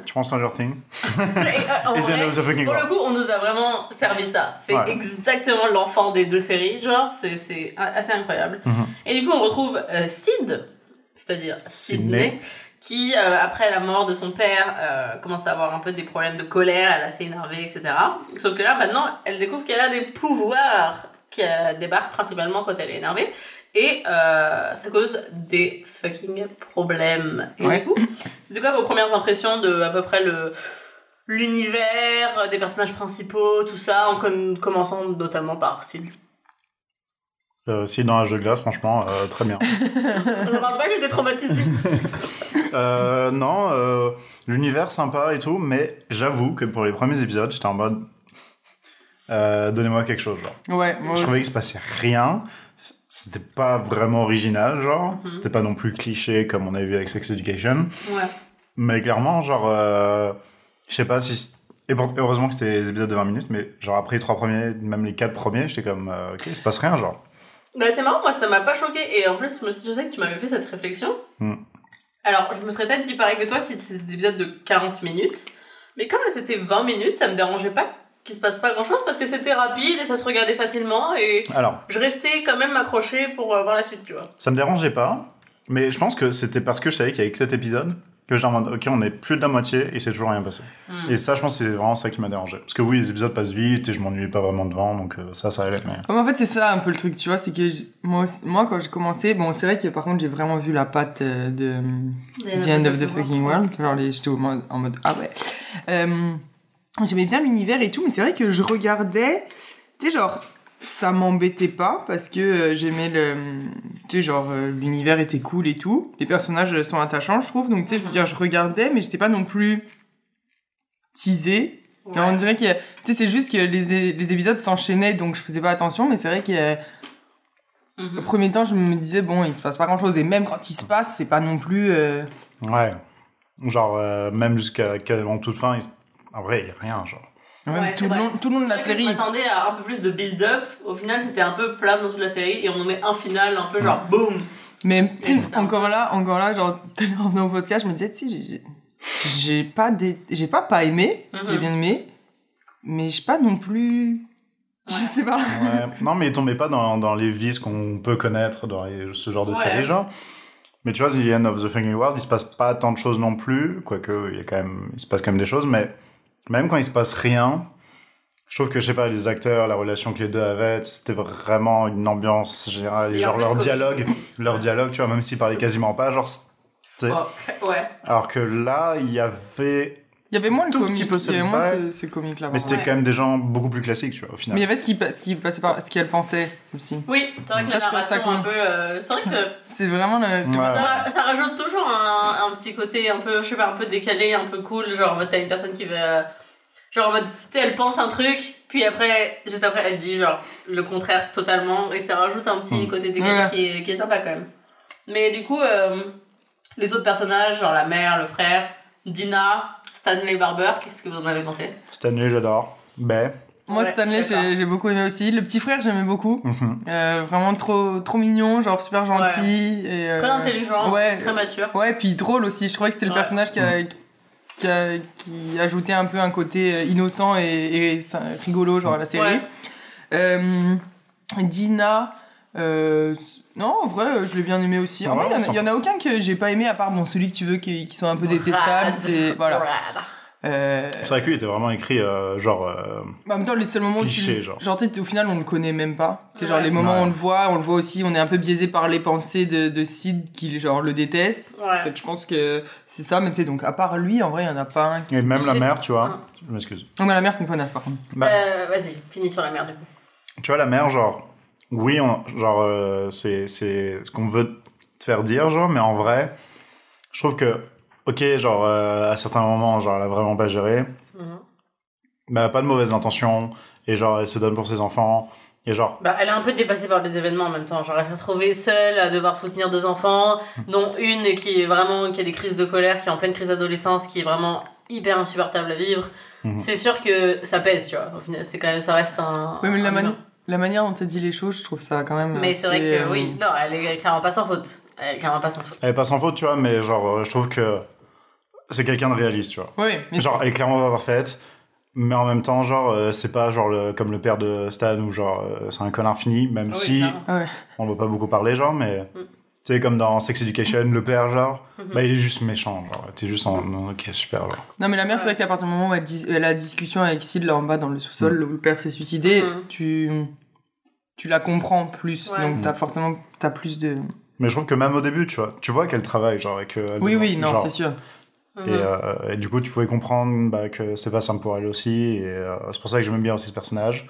Tu prends Stranger Things? Et, euh, vrai, the Fucking Pour le coup, on nous a vraiment servi ça. C'est Ouais. exactement l'enfant des deux séries, genre, c'est assez incroyable. Mhm. Et du coup, on retrouve euh, Sid, c'est-à-dire Sydney. qui, euh, après la mort de son père, euh, commence à avoir un peu des problèmes de colère, elle est assez énervée, etc. Sauf que là, maintenant, elle découvre qu'elle a des pouvoirs qui débarquent principalement quand elle est énervée. Et euh, ça cause des fucking problèmes. Et Ouais. du coup, c'était quoi vos premières impressions de à peu près le l'univers, des personnages principaux, tout ça, en com- commençant notamment par Sid? Euh, si dans un jeu de glace, franchement, euh, très bien. On en parle pas, j'étais traumatisée. Euh, non, euh, l'univers sympa et tout, mais j'avoue que pour les premiers épisodes, j'étais en mode. euh, Donnez-moi quelque chose, genre. Ouais, moi je aussi. trouvais qu'il se passait rien. C'était pas vraiment original, genre. Mhm. C'était pas non plus cliché comme on avait vu avec Sex Education. Ouais. Mais clairement, genre. euh, je sais pas si. Et heureusement que c'était des épisodes de 20 minutes, mais genre après les trois premiers, même les quatre premiers, j'étais comme. euh, ok, il se passe rien, genre. Bah, c'est marrant, moi ça m'a pas choqué. Et en plus, je me- je sais que tu m'avais fait cette réflexion. Hmm. Alors, je me serais peut-être dit pareil que toi si c'était des épisodes de 40 minutes. Mais comme là c'était 20 minutes, ça me dérangeait pas qu'il se passe pas grand chose parce que c'était rapide et ça se regardait facilement et Alors, je restais quand même accrochée pour euh, voir la suite, tu vois. Ça me dérangeait pas, mais je pense que c'était parce que je savais qu'avec cet épisode, que en mode, ok, on est plus de la moitié et c'est toujours rien passé. Mm. Et ça, je pense que c'est vraiment ça qui m'a dérangé. Parce que oui, les épisodes passent vite et je m'ennuyais pas vraiment devant, donc euh, ça, ça allait. Mais... En fait, c'est ça un peu le truc, tu vois, c'est que moi, aussi- moi quand j'ai commencé, bon, c'est vrai que par contre, j'ai vraiment vu la patte euh, de The End of the Fucking World. Genre, j'étais en mode, ah ouais. Euh, J'aimais bien l'univers et tout, mais c'est vrai que je regardais, tu sais, genre, ça m'embêtait pas parce que euh, j'aimais le. Tu sais, genre, euh, l'univers était cool et tout. Les personnages sont attachants, je trouve. Donc, tu sais, je veux dire, je regardais, mais j'étais pas non plus teasée. Ouais. On dirait que, tu sais, c'est juste que les, les épisodes s'enchaînaient, donc je faisais pas attention, mais c'est vrai que Mhm. au premier temps, je me disais, bon, il se passe pas grand chose. Et même quand il se passe, c'est pas non plus. euh, Ouais. Genre, euh, même jusqu'à quasiment toute fin, il... en vrai, il y a rien, genre. même Ouais, tout, le long, tout le long de la série. Je m'attendais à un peu plus de build-up. Au final, c'était un peu plat dans toute la série et on nous met un final un peu genre boum. Mais encore là, encore là, genre tout à l'heure dans le podcast, je me disais, tu sais, j'ai- pas des, j'ai pas pas aimé, Mhm. j'ai bien aimé, mais j'ai pas non plus, je Ouais. sais pas. Ouais. non, mais il tombait pas dans, dans les vices qu'on peut connaître dans les- ce genre de Ouais. série, genre. Mais tu vois, The End of the Fucking World, il se passe pas tant de choses non plus, quoique il y a quand même, il se passe quand même des choses, mais même quand il se passe rien, je trouve que, je sais pas, les acteurs, la relation que les deux avaient, c'était vraiment une ambiance générale, et genre leur dialogue, leur dialogue, tu vois, même s'ils parlaient quasiment pas, genre, tu sais. Oh, ouais. Alors que là, il y avait, Il y avait moins le Tout comique, petit peu il y avait moins ce, ce comique là. mais c'était Ouais. quand même des gens beaucoup plus classiques, tu vois, au Mais final. il y avait ce qui, ce qui passait par, ce qu'elle pensait aussi. Oui, c'est vrai que la narration un cool. peu. euh, c'est vrai que C'est vraiment le, Ouais. ça, ça rajoute toujours un, un petit côté un peu, je sais pas, un peu décalé, un peu cool. Genre, en mode, t'as une personne qui va. Genre, en mode, tu sais, elle pense un truc, puis après, juste après, elle dit, genre, le contraire totalement, et ça rajoute un petit Mm. côté décalé Ouais. qui, est, qui est sympa quand même. Mais du coup, euh, les autres personnages, genre la mère, le frère, Dina, Stanley Barber, qu'est-ce que vous en avez pensé? Stanley, j'adore. Ben, Moi, Ouais, Stanley, j'ai beaucoup aimé aussi. Le petit frère, j'aimais beaucoup. mhm. Euh, vraiment trop, trop mignon, genre super gentil. Et, euh, Très intelligent, ouais. très mature. Ouais, puis drôle aussi. Je trouvais que c'était le personnage qui, a, qui, a- qui ajoutait un peu un côté euh, innocent et, rigolo, genre à la série. Ouais. Euh, Dina. euh, non, en vrai, euh, je l'ai bien aimé aussi. En vrai, il y en a- sympa. il y, en a aucun que j'ai pas aimé, à part bon, celui que tu veux qui, qui soit un peu détestable. Brad. C'est voilà. Euh, C'est vrai que lui était vraiment écrit euh, genre. euh, bah, en même temps, les seuls moments où Cliché, tu, genre. genre, tu sais, au final, on le connaît même pas. C'est genre Ouais. les moments où on le voit, on le voit aussi, on est un peu biaisé par les pensées de, de Sid qui genre le déteste. Ouais. Peut-être, je pense que c'est ça, mais tu sais, donc à part lui, en vrai, il y en a pas un. qui- Et même la mère, tu Ah. vois. Je m'excuse. Non, mais la mère, c'est une connasse par contre. Bah, Euh, Vas-y, finis sur la merde du coup. Tu vois, la mère, genre. Oui, on, genre, euh, c'est c'est ce qu'on veut te faire dire, genre, mais en vrai, je trouve que. Ok, genre, euh, à certains moments, genre, elle a vraiment pas géré. Mhm. Mais elle a pas de mauvaises intentions. Et genre, elle se donne pour ses enfants. Et genre. Bah, elle est un peu dépassée par les événements en même temps. Genre, elle s'est retrouvée seule à devoir soutenir deux enfants, dont une qui est vraiment, qui a des crises de colère, qui est en pleine crise d'adolescence, qui est vraiment hyper insupportable à vivre. Mhm. C'est sûr que ça pèse, tu vois. Au final, c'est quand même, ça reste un. Ouais, mais la, mani-. La manière dont tu dit les choses, je trouve ça quand même. Mais c'est vrai que euh, oui, non, elle est clairement pas sans faute. Elle est clairement pas sans faute. Elle est pas sans faute, tu vois, mais genre, euh, je trouve que c'est quelqu'un de réaliste, tu vois. Oui, Genre, elle est clairement pas parfaite, mais en même temps, genre, euh, c'est pas genre le- comme le père de Stan où genre euh, c'est un connard fini, même Ah oui, si. Ouais. on va pas beaucoup parler, genre, mais Mm. Tu sais, comme dans Sex Education, le père, genre, Mhm. bah il est juste méchant, genre, t'es juste en ok, super, genre. Non, mais la mère, c'est vrai qu'à partir du moment où elle, dis- elle a la discussion avec Sid là en bas dans le sous-sol, où le père s'est suicidé, Mhm. tu, tu la comprends plus. Ouais. Donc, t'as forcément t'as plus de. Mais je trouve que même au début, tu vois, tu vois qu'elle travaille, genre, avec. euh, Oui, oui, non, genre, c'est sûr. Et, Mhm. euh, et du coup, tu pouvais comprendre bah, que c'est pas simple pour elle aussi. Et euh, c'est pour ça que j'aime bien aussi ce personnage.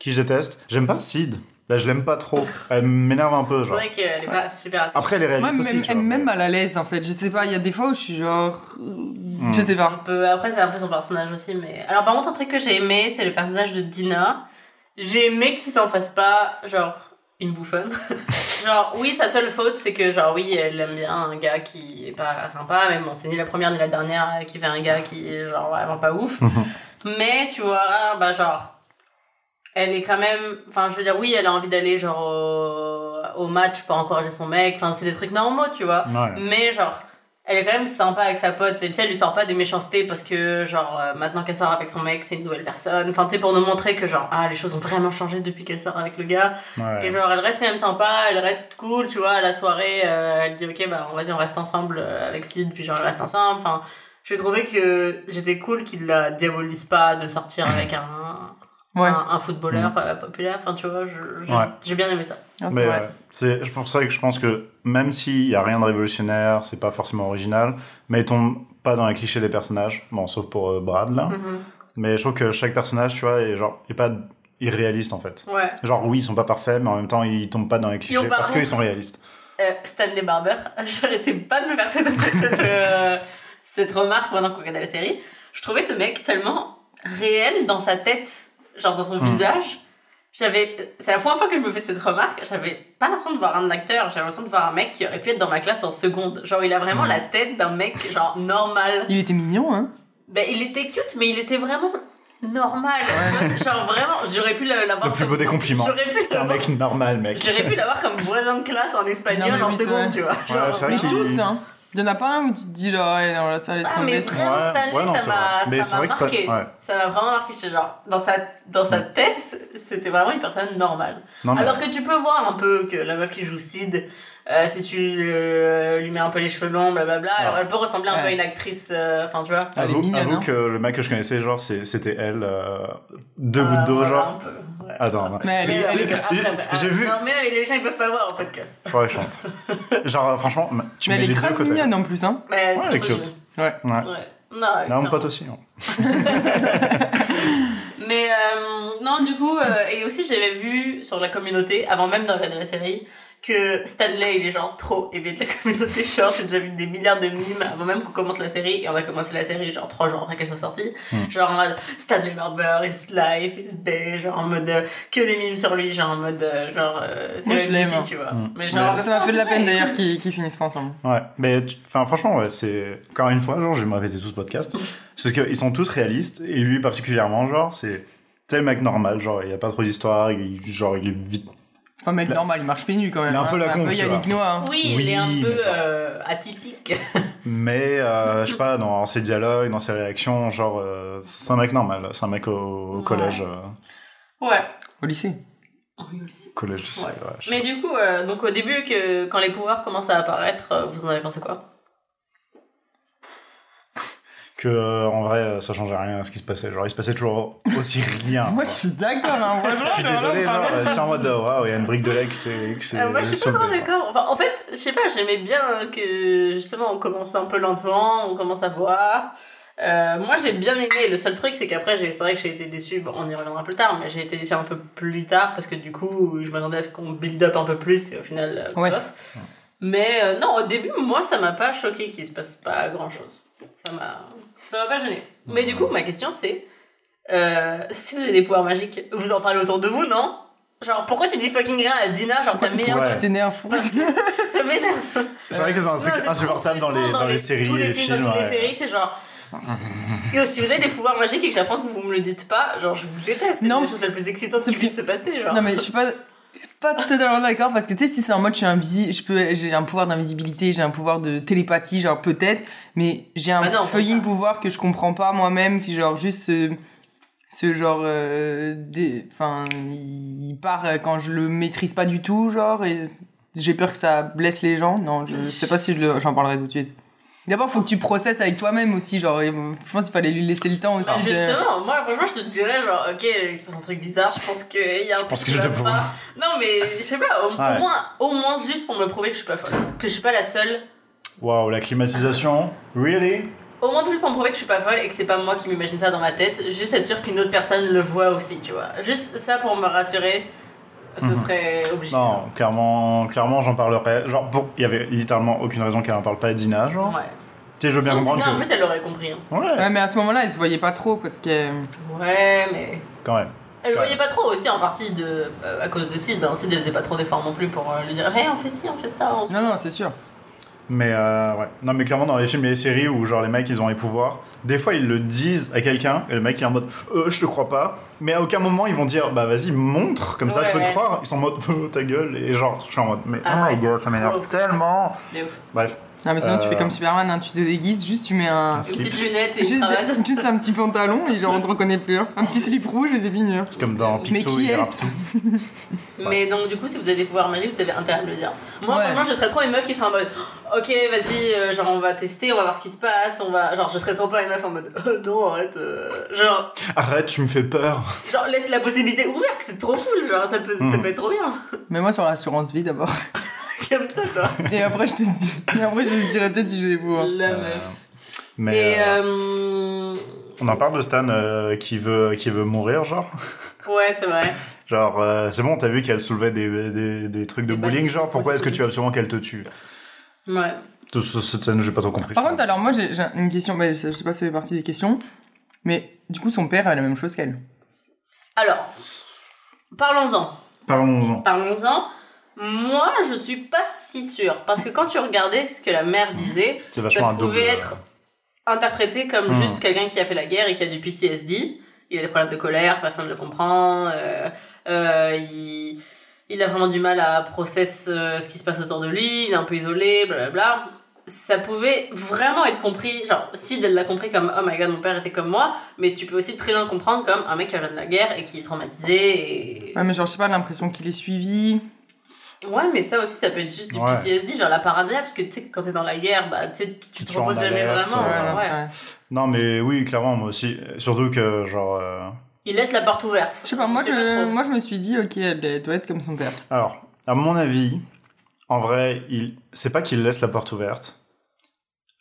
Qui je déteste. J'aime pas Sid. Là, je l'aime pas trop. Elle m'énerve un peu, C'est genre. vrai qu'elle est pas super attirante. Après, elle est Moi, réaliste aussi, même, tu vois. même mais- mal à l'aise en fait. Je sais pas, il y a des fois où je suis genre. Hmm. Je sais Un pas. peu, après, c'est un peu son personnage aussi, mais. Alors, par contre, un truc que j'ai aimé, c'est le personnage de Dina. J'ai aimé qu'il s'en fasse pas, genre, une bouffonne. genre, oui, sa seule faute, c'est que, genre, oui, elle aime bien un gars qui est pas sympa, mais bon, c'est ni la première ni la dernière euh, qui fait un gars qui est, genre, vraiment pas ouf. mais, tu vois, bah, genre. Elle est quand même. Enfin, je veux dire, oui, elle a envie d'aller, genre, au, au match pour encourager son mec. Enfin, c'est des trucs normaux, tu vois. Ouais. Mais genre, elle est quand même sympa avec sa pote. Tu sais, elle lui sort pas des méchancetés parce que, genre, euh, maintenant qu'elle sort avec son mec, c'est une nouvelle personne. Enfin, tu sais, pour nous montrer que, genre, ah, les choses ont vraiment changé depuis qu'elle sort avec le gars. Ouais. Et genre, elle reste quand même sympa, elle reste cool, tu vois, à la soirée, euh, elle dit, ok, bah, vas-y, on reste ensemble euh, avec Sid, puis genre, on reste ensemble. Enfin, j'ai trouvé que j'étais cool qu'il la diabolise pas de sortir avec un, Ouais. un, un footballeur euh, populaire. Enfin, tu vois, j'ai Ouais. bien aimé ça. Ah, c'est c'est pour ça que je pense que même s'il y a rien de révolutionnaire, c'est pas forcément original, mais il tombe pas dans les clichés des personnages, bon, sauf pour euh, Brad là. Mhm. Mais je trouve que chaque personnage, tu vois, est genre est pas irréaliste en fait. Ouais. Genre oui, ils sont pas parfaits, mais en même temps ils tombent pas dans les clichés parce qu'ils sont réalistes. Euh, Stanley Barber, j'arrêtais pas de me faire cette, cette, euh, cette remarque pendant qu'on regardait la série. Je trouvais ce mec tellement réel dans sa tête, genre dans son Hmm. visage. J'avais, c'est la première fois que je me fais cette remarque, j'avais pas l'impression de voir un acteur, j'avais l'impression de voir un mec qui aurait pu être dans ma classe en seconde. Genre, il a vraiment Hmm. la tête d'un mec, genre, normal. Il était mignon, hein. Ben, il était cute, mais il était vraiment normal. genre, vraiment, j'aurais pu l'avoir Le plus beau comme- des compliments. J'aurais pu T'es un mec normal, mec. J'aurais pu l'avoir comme voisin de classe en espagnol en seconde, tu vois. Genre, c'est vrai Mais qu'il- tous, hein. Il y en a pas un où tu te dis, genre, ouais, non, là, ça laisse Ah, tomber. mais vraiment, Ouais, Stanley, ouais, non, ça m'a ça m'a marqué. ouais. Ça m'a vraiment marqué. J'étais genre, dans sa, dans sa tête, c'était vraiment une personne normale. Non, mais- Alors que tu peux voir un peu que la meuf qui joue Sid, euh, si tu euh, lui mets un peu les cheveux longs, blablabla, alors elle peut ressembler un peu à une actrice, euh, enfin, tu vois. Elle est Avoue, mignonne, avoue hein. que le mec que je connaissais, genre, c'était elle, euh, deux Euh, gouttes d'eau, voilà, genre. Attends, elle est- euh, elle est- j'ai vu- Non, mais les gens ils peuvent pas voir en podcast. Ouais, chante. Genre, franchement, tu Mais mets elle les est deux grave côté. mignonne en plus, hein. Mais Ouais, elle est cute. Ouais. Ouais. Ouais. Non, Non, mon pote aussi. hein. Mais euh, non, du coup, euh, et aussi j'avais vu sur la communauté, avant même de regarder la série, que Stanley il est genre trop aimé de la communauté. Genre, j'ai déjà vu des milliards de mimes avant même qu'on commence la série, et on a commencé la série genre trois jours après qu'elle soit sortie. Hmm. Genre en mode Stanley Barber, is life, is beige, genre en mode euh, que des mimes sur lui, genre en mode euh, genre euh, c'est je l'aime, hein. tu vois. Hmm. Mais genre, Ça m'a fait de la peine d'ailleurs qu'ils finissent pas ensemble. Ouais, mais enfin franchement, ouais, c'est encore une fois, genre, je vais me répéter tout ce podcast. c'est parce qu'ils sont tous réalistes et lui particulièrement, genre, c'est tel mec normal, genre, il y a pas trop d'histoire, genre, il est vite. Enfin, mec La- normal, il marche pénu quand même. Il est un hein. peu la C'est conf, Yannick. Noah. hein. Oui, il est un mais peu euh, atypique. Mais euh, je sais pas, dans ses dialogues, dans ses réactions, genre, euh, c'est un mec normal, c'est un mec au, au Ouais. collège, euh, Ouais. Au lycée. Oui, aussi. collège, je sais, Ouais. ouais, je sais Mais du coup, euh, donc au début, que, quand les pouvoirs commencent à apparaître, euh, vous en avez pensé quoi? Que euh, en vrai, euh, ça changeait rien à ce qui se passait. Genre, il se passait toujours aussi rien. Moi, je suis d'accord, hein. Moi, Je suis désolé, genre, j'étais en mode, waouh, il y a une brique de lait qui s'est Euh, moi, je suis pas d'accord. Enfin, en fait, je sais pas, j'aimais bien que justement on commence un peu lentement, on commence à voir. Euh, moi, j'ai bien aimé. Le seul truc, c'est qu'après, c'est vrai que j'ai été déçue. Bon, on y reviendra plus tard, mais j'ai été déçue un peu plus tard parce que du coup, je m'attendais à ce qu'on build up un peu plus et au final, euh, Ouais. bof. Mais euh, non, au début, moi, ça m'a pas choqué qu'il se passe pas grand chose. Ça m'a, ça m'a pas gêné. Mais du coup, ma question, c'est euh, si vous avez des pouvoirs magiques, vous en parlez autour de vous, non? Genre, pourquoi tu dis fucking rien à Dina, genre ta meilleure Ouais. Tu t'énerves. ça m'énerve. C'est vrai que c'est un truc Non, insupportable dans les, dans les séries, les films. Dans toutes les ouais. séries, c'est genre. Yo, si vous avez des pouvoirs magiques et que j'apprends que vous me le dites pas, genre je vous déteste. Non. C'est la chose la plus excitante qui puisse se passer, genre. Non mais je suis pas pas totalement d'accord parce que tu sais si c'est en mode je suis invisible, je peux j'ai un pouvoir d'invisibilité, j'ai un pouvoir de télépathie genre peut-être, mais j'ai un Bah non, fucking pouvoir que je comprends pas moi-même qui genre juste ce, ce genre euh, enfin il part quand je le maîtrise pas du tout genre et j'ai peur que ça blesse les gens. Non, je sais pas si je j'en parlerai tout de suite. D'abord, faut que tu processes avec toi-même aussi, genre, je pense qu'il fallait lui laisser le temps aussi. Alors, de- justement, moi franchement je te dirais genre ok il se passe un truc bizarre, je pense qu'il y a un Je pense truc que qui je pas. pouvoir. Non mais je sais pas, au, moins au moins juste pour me prouver que je suis pas folle, que je suis pas la seule. Waouh, la climatisation. Really? Au moins juste pour me prouver que je suis pas folle et que c'est pas moi qui m'imagine ça dans ma tête, juste être sûr qu'une autre personne le voit aussi, tu vois. Juste ça pour me rassurer Ce Mhm. serait obligé. Non, clairement, clairement j'en parlerais. Genre, bon, il y avait littéralement aucune raison qu'elle en parle pas à Dina, genre. Ouais. Tu sais, je veux bien Non, comprendre Dina, en plus, elle l'aurait compris. hein. Ouais, Ouais, mais à ce moment-là, elle se voyait pas trop parce que. Ouais, mais. quand même. Elle le Ouais. voyait pas trop aussi en partie de, euh, à cause de Sid. Hein. Sid, elle faisait pas trop d'efforts non plus pour euh, lui dire Hey, on fait ci, on fait ça. On se... Non, non, c'est sûr. Mais euh, ouais. Non, mais clairement, dans les films et les séries où, genre, les mecs, ils ont les pouvoirs, des fois, ils le disent à quelqu'un, et le mec, il est en mode, euh, je te crois pas. Mais à aucun moment, ils vont dire, bah vas-y, montre, comme ça, je peux Ouais. te croire. Ils sont en mode, euh, ta gueule, et genre, je suis en mode, mais Ah oh my god, ça m'énerve tellement. Bref, Non, mais sinon, tu Euh. fais comme Superman, hein, tu te déguises, juste tu mets un. Une slip. petite lunette et Juste, un petit pantalon et genre on te reconnaît plus. hein. Un petit slip rouge et c'est fini. hein. c'est comme dans Mais qui il est-ce. Mais donc, du coup, si vous avez des pouvoirs magiques, vous avez intérêt à me le dire. Moi, Ouais. vraiment, je serais trop une meuf qui serait en mode Ok, vas-y, euh, genre, on va tester, on va voir ce qui se passe. On va... Genre, je serais trop pas une meuf en mode Oh, Non, arrête. euh, Genre, Arrête, tu me fais peur. genre, laisse la possibilité ouverte, c'est trop cool. Genre, ça peut, ça Mhm. peut être trop bien. Mais moi sur l'assurance vie d'abord. Comme. Et après je te dis. Et après je te dirai peut-être si j'ai des pouvoirs. La Euh, meuf. Mais Et euh, euh... on en parle de Stan euh, qui, veut, qui veut mourir, genre? ouais, c'est vrai. Genre, euh, c'est bon, t'as vu qu'elle soulevait des, des, des trucs de Des bowling, genre, pourquoi est-ce que tu veux absolument qu'elle te tue? Ouais. Cette scène, j'ai pas trop compris. Par contre, alors moi j'ai j'ai une question, mais je sais pas si ça fait partie des questions. Mais du coup son père a la même chose qu'elle. Alors, parlons-en. Parlons-en. Parlons-en. Moi, je suis pas si sûre. Parce que quand tu regardais ce que la mère disait, ça double. pouvait être interprété comme Hmm. juste quelqu'un qui a fait la guerre et qui a du PTSD. Il a des problèmes de colère, personne ne le comprend. euh, euh, il, il a vraiment du mal à process euh, ce qui se passe autour de lui. Il est un peu isolé, blablabla. Ça pouvait vraiment être compris, genre, Sid, elle l'a compris comme Oh my god, mon père était comme moi, mais tu peux aussi très bien le comprendre comme un mec qui revient de la guerre et qui est traumatisé et Ouais, mais genre je sais pas, l'impression qu'il est suivi. Ouais, mais ça aussi, ça peut être juste du Ouais. PTSD, genre la paranoïa, parce que tu sais, quand t'es dans la guerre, bah, tu sais, tu te reposes jamais vraiment. ouais, non, ouais. vrai. Non, mais oui, clairement, moi aussi. Surtout que, genre. euh, Il laisse la porte ouverte. Je sais pas, moi je, moi je me suis dit, ok, elle doit être comme son père. Alors, à mon avis, en vrai, il... c'est pas qu'il laisse la porte ouverte.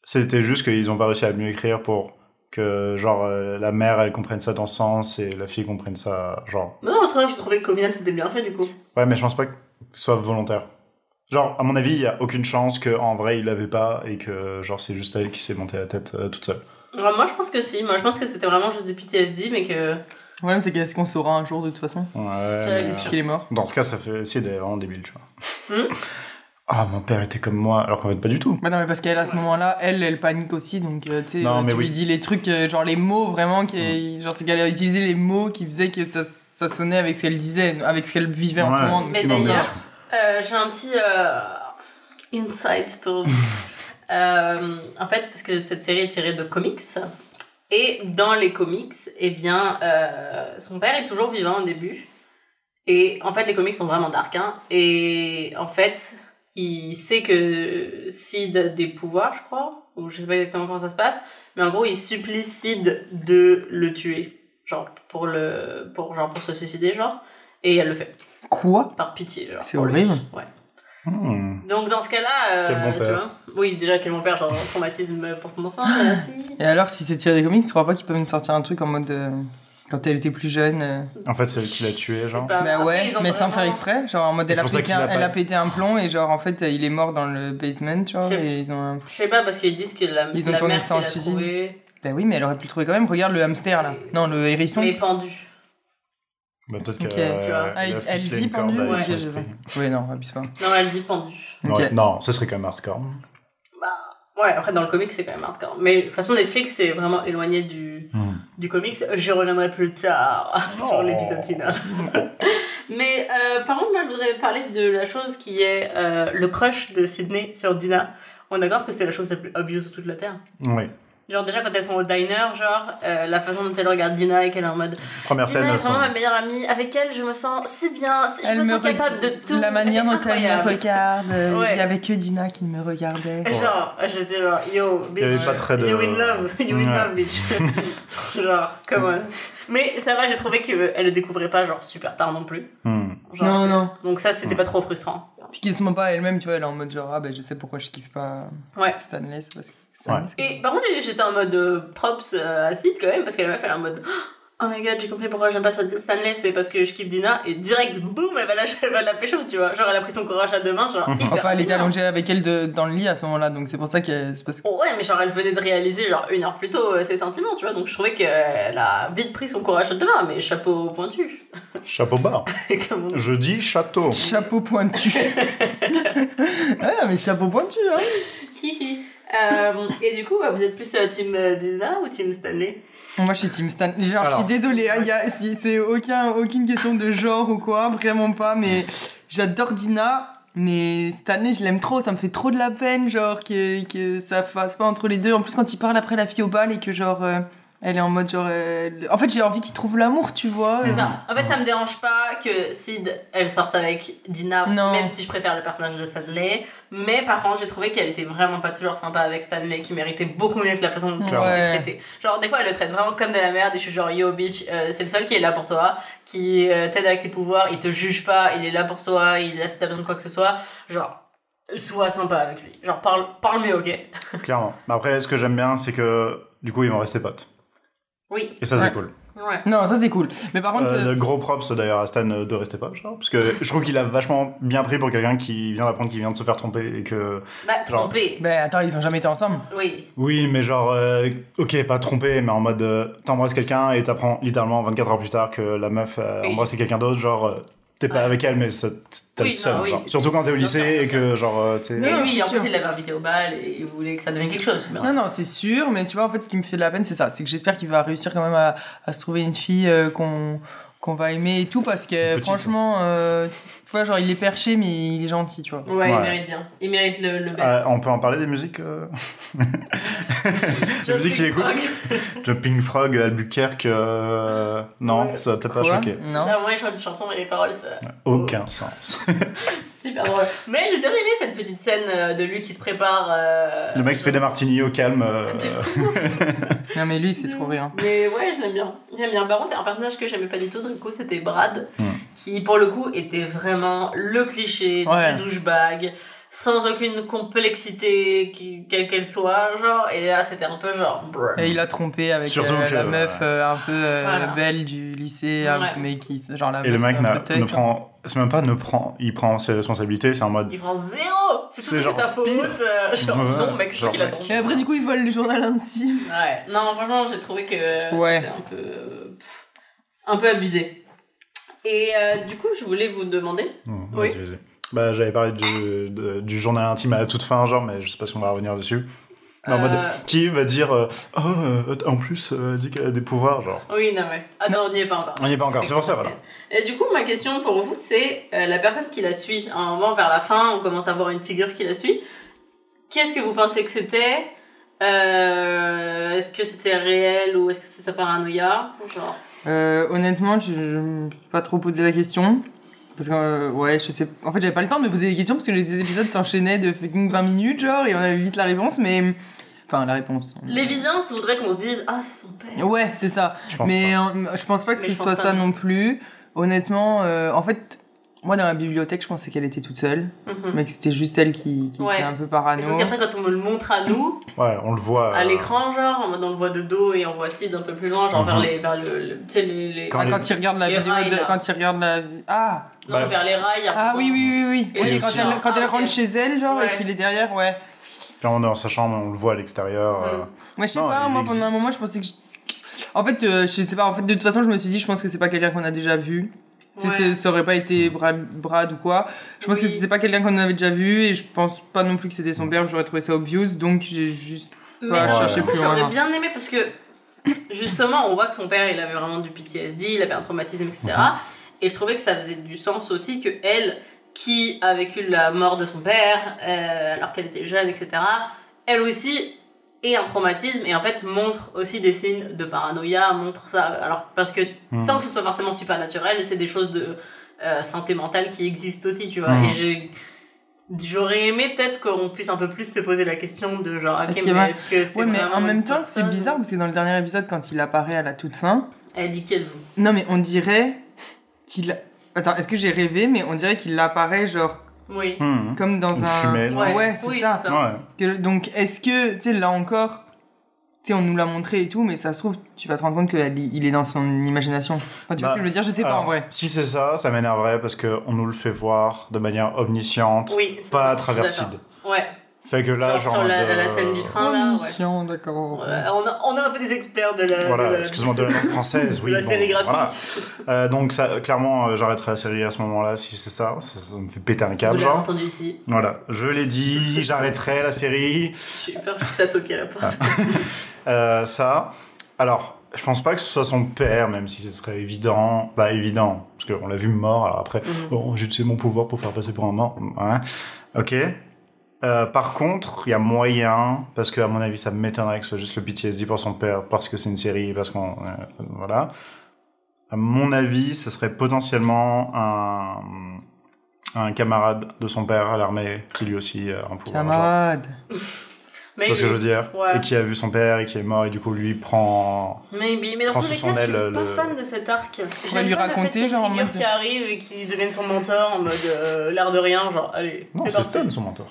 C'était juste qu'ils ont pas réussi à mieux écrire pour que, genre, euh, la mère, elle comprenne ça dans ce sens et la fille comprenne ça, genre. Non, toi, je trouvais qu'au final, c'était bien fait, du coup. Ouais, mais je pense pas que soit volontaire. Genre, à mon avis, il y a aucune chance qu'en vrai, il l'avait pas et que, genre, c'est juste elle qui s'est montée la tête euh, toute seule. Ouais, moi, je pense que si. Moi, je pense que c'était vraiment juste du PTSD, mais que. Le problème c'est qu'est-ce qu'on saura un jour de toute façon? Ouais, C'est la mais, question. Parce qu'il est mort. Dans ce cas, ça fait. C'est vraiment débile, tu vois. Hmm? Ah, mon père était comme moi, alors qu'en fait, pas du tout. Bah non mais parce qu'elle à ce moment-là, elle, elle panique aussi, donc euh, tu sais, Non, euh, mais tu oui. lui dis les trucs, euh, genre les mots vraiment, qui, genre c'est qu'elle a utilisé les mots qui faisaient que ça, ça sonnait avec ce qu'elle disait, avec ce qu'elle vivait en ce moment. Mais d'ailleurs, euh, j'ai un petit euh, insight pour vous. Euh, en fait, parce que cette série est tirée de comics. Et dans les comics, eh bien, euh, son père est toujours vivant au début. Et en fait, les comics sont vraiment dark. Hein. Et en fait, il sait que Sid a des pouvoirs, je crois. Ou je sais pas exactement comment ça se passe. Mais en gros, il supplie Sid de le tuer. Genre, pour, le, pour, genre, pour se suicider, genre. Et elle le fait. Quoi? Par pitié, genre. C'est pour lui. horrible. Ouais. Hmm. Donc dans ce cas-là, euh, Quel bon tu vois. Oui, déjà quel bon père, genre traumatisme pour ton enfant, merci. Et alors, si c'est tiré des comics, tu crois pas qu'ils peuvent nous sortir un truc en mode. euh, quand elle était plus jeune euh, En fait, c'est elle qui l'a tué, genre. Bah, Bah après, ouais, mais sans faire exprès. Genre en mode, elle a, pété un, a elle pas- a pété un plomb et genre en fait, il est mort dans le basement, tu vois. Je sais- Et ils ont. un- Je sais pas parce qu'ils disent que la, Ils ont la tourné mère ça en qui l'a suicide. trouvé, Bah oui, mais elle aurait pu le trouver quand même. Regarde le hamster là. Non, le hérisson. mais pendu. Bah, peut-être Ok, qu'elle tu vois. euh, Ah, elle a elle ficelé dit pendu, ouais. esprit. Oui, non, abuse pas. Non, elle dit pendu. Ouais, Non, ça serait quand même hardcore. Bah, ouais, après dans le comic c'est quand même hardcore. Mais de toute façon, Netflix c'est vraiment éloigné du, Hmm. du comics. Je reviendrai plus tard sur Oh. l'épisode final. Mais euh, par contre, moi je voudrais parler de la chose qui est euh, le crush de Sydney sur Dina. On est d'accord que c'est la chose la plus obvious sur toute la Terre? Oui. Genre déjà quand elles sont au diner, genre euh, la façon dont elle regarde Dina et qu'elle est en mode Première scène, Dina est attends. vraiment ma meilleure amie, avec elle je me sens si bien, si- je Elle me sens re- capable de tout. La manière Elle dont elle me regarde. euh, Ouais. Il y avait que Dina qui me regardait. Ouais. Genre, j'étais genre, yo, bitch. Il y avait pas très de- You in love, you in Ouais. love, bitch. genre, come on. Mais ça va, j'ai trouvé qu'elle le découvrait pas, genre, super tard non plus. Hmm. Genre, Non, non. Donc ça, c'était pas trop frustrant. Puis qui se ment pas elle-même, tu vois, elle est en mode genre, ah ben je sais pourquoi je kiffe pas Ouais. Stanley, c'est parce que Et par contre, j'étais en mode euh, props euh, à Sid quand même, parce qu'elle m'a fait en mode oh my god, j'ai compris pourquoi j'aime pas Stanley, c'est parce que je kiffe Dina, et direct, boum, elle va lâcher, elle va la pécho, tu vois. Genre, elle a pris son courage à deux mains, genre. hyper Enfin, elle était allongée avec elle de- dans le lit à ce moment-là, donc c'est pour ça que. c'est parce Ouais, mais genre, elle venait de réaliser, genre, une heure plus tôt, euh, ses sentiments, tu vois. Donc, je trouvais qu'elle a vite pris son courage à deux mains, mais chapeau pointu. Chapeau bas. On. Je dis château. Chapeau pointu. ah, mais chapeau pointu, hein. Euh, et du coup, vous êtes plus euh, team euh, Dina ou team Stanley? Moi, je suis Team Stan. Genre, je suis désolée, hein, il y a- si- c'est aucun, aucune question de genre ou quoi, vraiment pas, mais j'adore Dina. Mais Stanley, je l'aime trop, ça me fait trop de la peine, genre, que, que ça fasse pas entre les deux. En plus, quand il parle après la fille au bal et que, genre, euh, elle est en mode, genre. euh, En fait, j'ai envie qu'il trouve l'amour, tu vois. C'est ça. En fait, ça me dérange pas que Sid, elle sorte avec Dina, Non. même si je préfère le personnage de Stanley. Mais par contre, j'ai trouvé qu'elle était vraiment pas toujours sympa avec Stanley, qui méritait beaucoup mieux que la façon dont il Ouais. était traité. Genre, des fois, elle le traite vraiment comme de la merde, et je suis genre, yo, bitch, euh, c'est le seul qui est là pour toi, qui euh, t'aide avec tes pouvoirs, il te juge pas, il est là pour toi, il est là si t'as besoin de quoi que ce soit. Genre, sois sympa avec lui. Genre, parle, parle mieux, ok? Clairement. Mais après, ce que j'aime bien, c'est que du coup, ils vont rester potes. Oui. Et ça, c'est Ouais. cool. Ouais. Non, ça c'est cool. Mais par contre. Euh, euh, le gros props d'ailleurs à Stan euh, de rester pote, genre, parce que je trouve qu'il a vachement bien pris pour quelqu'un qui vient d'apprendre qu'il vient de se faire tromper et que. Bah, Genre- trompé. Ben attends, ils ont jamais été ensemble. Oui. Oui, mais genre, euh, ok, pas trompé, mais en mode euh, t'embrasses quelqu'un et t'apprends littéralement 24 heures plus tard que la meuf a Oui. embrassé quelqu'un d'autre, genre, euh, t'es pas Ouais. avec elle, mais ça- t'as Oui, le seum, non, oui. genre. Surtout quand t'es au lycée et que, genre, euh, tu. Et Non, lui, en plus, il l'avait invité au bal et il voulait que ça devienne quelque chose. Non, non, c'est sûr, mais tu vois, en fait, ce qui me fait de la peine, c'est ça. C'est que j'espère qu'il va réussir quand même à, à se trouver une fille euh, qu'on qu'on va aimer et tout, parce que Petite. franchement, euh, tu vois, genre, il est perché, mais il est gentil, tu vois. Ouais, il mérite bien. Il mérite le, le best. Euh, on peut en parler des musiques euh Les musiques qu'il écoute Jumping Frog, Albuquerque, euh, non, Ouais. ça t'a pas Quoi choqué Non. Moi, je vois une chanson et les paroles, ça. Aucun sens. Super drôle. Mais j'ai bien aimé cette petite scène de lui qui se prépare. euh, Le mec se fait des martinis au calme. euh, Non, mais lui, il fait trop rire. Mais ouais, je l'aime bien. J'aime bien. Par contre, un personnage que j'aimais pas du tout, du coup, c'était Brad, Hmm. qui pour le coup était vraiment le cliché Ouais. du douchebag, sans aucune complexité, qui- quelle qu'elle soit, genre. Et là, c'était un peu genre. brr. Et il a trompé avec euh, que, la meuf euh, un peu euh, Voilà. belle du lycée, Ouais. mais qui, genre la Et le mec ne prend. C'est même pas ne prend. Il prend ses responsabilités, c'est en mode. Il prend zéro C'est tout C'est ta faute euh, Genre, Ouais, non, mec, c'est toi genre, qui l'as mec. trompé. Et après, du coup, il vole le journal intime. Ouais, non, franchement, j'ai trouvé que Ouais. c'était un peu. euh, pff, un peu abusé. Et euh, du coup, je voulais vous demander. Hmm, Oui. Bah, j'avais parlé du, de- du journal intime à la toute fin, genre, mais je sais pas si on va revenir dessus. Mais Euh, mode, qui va dire, euh, oh, en plus, elle dit qu'elle a des pouvoirs, genre. Oui, non, ouais. Ah non, on n'y est pas encore. On n'y est pas encore, c'est pour ça, voilà. Et du coup, ma question pour vous, c'est la personne qui la suit. À un moment, vers la fin, on commence à voir une figure qui la suit. Qui est-ce que vous pensez que c'était? Est-ce que c'était réel ou est-ce que c'est sa paranoïa? Genre. Euh, honnêtement, je ne peux pas trop poser la question. Parce que, euh, ouais, je sais. En fait, j'avais pas le temps de me poser des questions parce que les épisodes s'enchaînaient de fucking 20 minutes, genre, et on avait vite la réponse, mais. Enfin, la réponse. L'évidence voudrait qu'on se dise Ah, c'est son père. Ouais, c'est ça. Je pense mais euh, je pense pas que Mais ce soit pas ça non non plus. Honnêtement, euh, en fait, moi dans la bibliothèque, je pensais qu'elle était toute seule, Mhm. mais que c'était juste elle qui, qui Ouais. était un peu parano. sauf qu'après, quand on nous le montre à nous, Ouais, on le voit. à euh, l'écran, genre, en mode on le voit de dos et on voit Sid un peu plus loin, genre Mhm. vers les. Vers le, le- tu sais, les. les- Quand Ah, les- quand il regarde la les vidéo, rails, de- là. quand il regarde la. Ah, non, Ouais. vers les rails. ah oui, oui, oui, oui. Et aussi- quand elle, quand elle Ah, ok. rentre chez elle, genre, Ouais. et qu'il est derrière, ouais. Puis on est dans sa chambre, on le voit à l'extérieur. euh, Mm. Moi, je sais Non, pas, moi pendant un moment, je pensais que. En fait, euh, je sais pas, en fait, de toute façon, je me suis dit, je pense que c'est pas quelqu'un qu'on a déjà vu. Ouais. c'est- ça aurait pas été Brad, Brad ou quoi. Je pense que Oui. c'était pas quelqu'un qu'on avait déjà vu et je pense pas non plus que c'était son père, j'aurais trouvé ça obvious, donc j'ai juste. Mais pas du coup, plus loin. j'aurais bien aimé parce que justement, on voit que son père, il avait vraiment du PTSD, il avait un traumatisme, etc. Mhm. Et je trouvais que ça faisait du sens aussi que elle, qui a vécu la mort de son père, euh, alors qu'elle était jeune, etc., elle aussi ait un traumatisme et en fait montre aussi des signes de paranoïa, montre ça. Alors, parce que Mhm. sans que ce soit forcément supernaturel, c'est des choses de euh, santé mentale qui existent aussi, tu vois. Mhm. Et j'ai. J'aurais aimé peut-être qu'on puisse un peu plus se poser la question de genre, ok, Est-ce mais est-ce que c'est Ouais, mais en même temps, c'est bizarre parce que dans le dernier épisode, quand il apparaît à la toute fin, Elle dit qui êtes-vous non, mais on dirait qu'il. Attends, est-ce que j'ai rêvé, mais on dirait qu'il apparaît, genre, Oui. hmm. comme dans Une un. fumée, genre. Ouais, c'est Oui, ça. c'est ça. Ouais. Que- donc, est-ce que, tu sais, là encore, tu sais, on nous l'a montré et tout, mais ça se trouve, tu vas te rendre compte qu'il est dans son imagination. Enfin, tu vois Bah, ce que je veux dire? Je sais pas Alors, en vrai. Si c'est ça, ça m'énerverait parce qu'on nous le fait voir de manière omnisciente, Oui, pas ça, à travers. Sid. Ouais. Fait que là, Genre genre. sur la, de- la scène du train, là. Ouais. Omniscient, d'accord. Ouais, on, a, on a un peu des experts de la. Voilà, excuse-moi, de la langue française, de oui. la bon, sérigraphie. voilà. Euh, donc, ça, clairement, euh, j'arrêterai la série à ce moment-là si c'est ça. ça. ça me fait péter un Vous câble, l'avez genre. entendu ici. Voilà, je l'ai dit, j'arrêterai la série. J'ai eu peur que ça toque à la porte. Euh, ça. Alors, je pense pas que ce soit son père, même si ce serait évident. Bah, évident, parce qu'on l'a vu mort, alors après, Mhm. bon, j'ai utilisé mon pouvoir pour faire passer pour un mort. Ouais. Ok. Euh, par contre, il y a moyen, parce que à mon avis, ça m'étonnerait que ce soit juste le PTSD pour son père, parce que c'est une série, parce qu'on. euh, voilà. À mon avis, ce serait potentiellement un, un camarade de son père à l'armée qui lui aussi a un pouvoir. genre. Camarade. Mais Tu vois ce que je veux dire Ouais. Et qui a vu son père et qui est mort et du coup lui prend. Maybe, mais dans Prends tous les cas, je suis pas fan de cet arc. J'aime lui pas raconter, le fait qu'il y ait genre, en une figure qui arrive et qui devienne son mentor en mode euh, l'air de rien, genre allez, Non, c'est. Stone son mentor.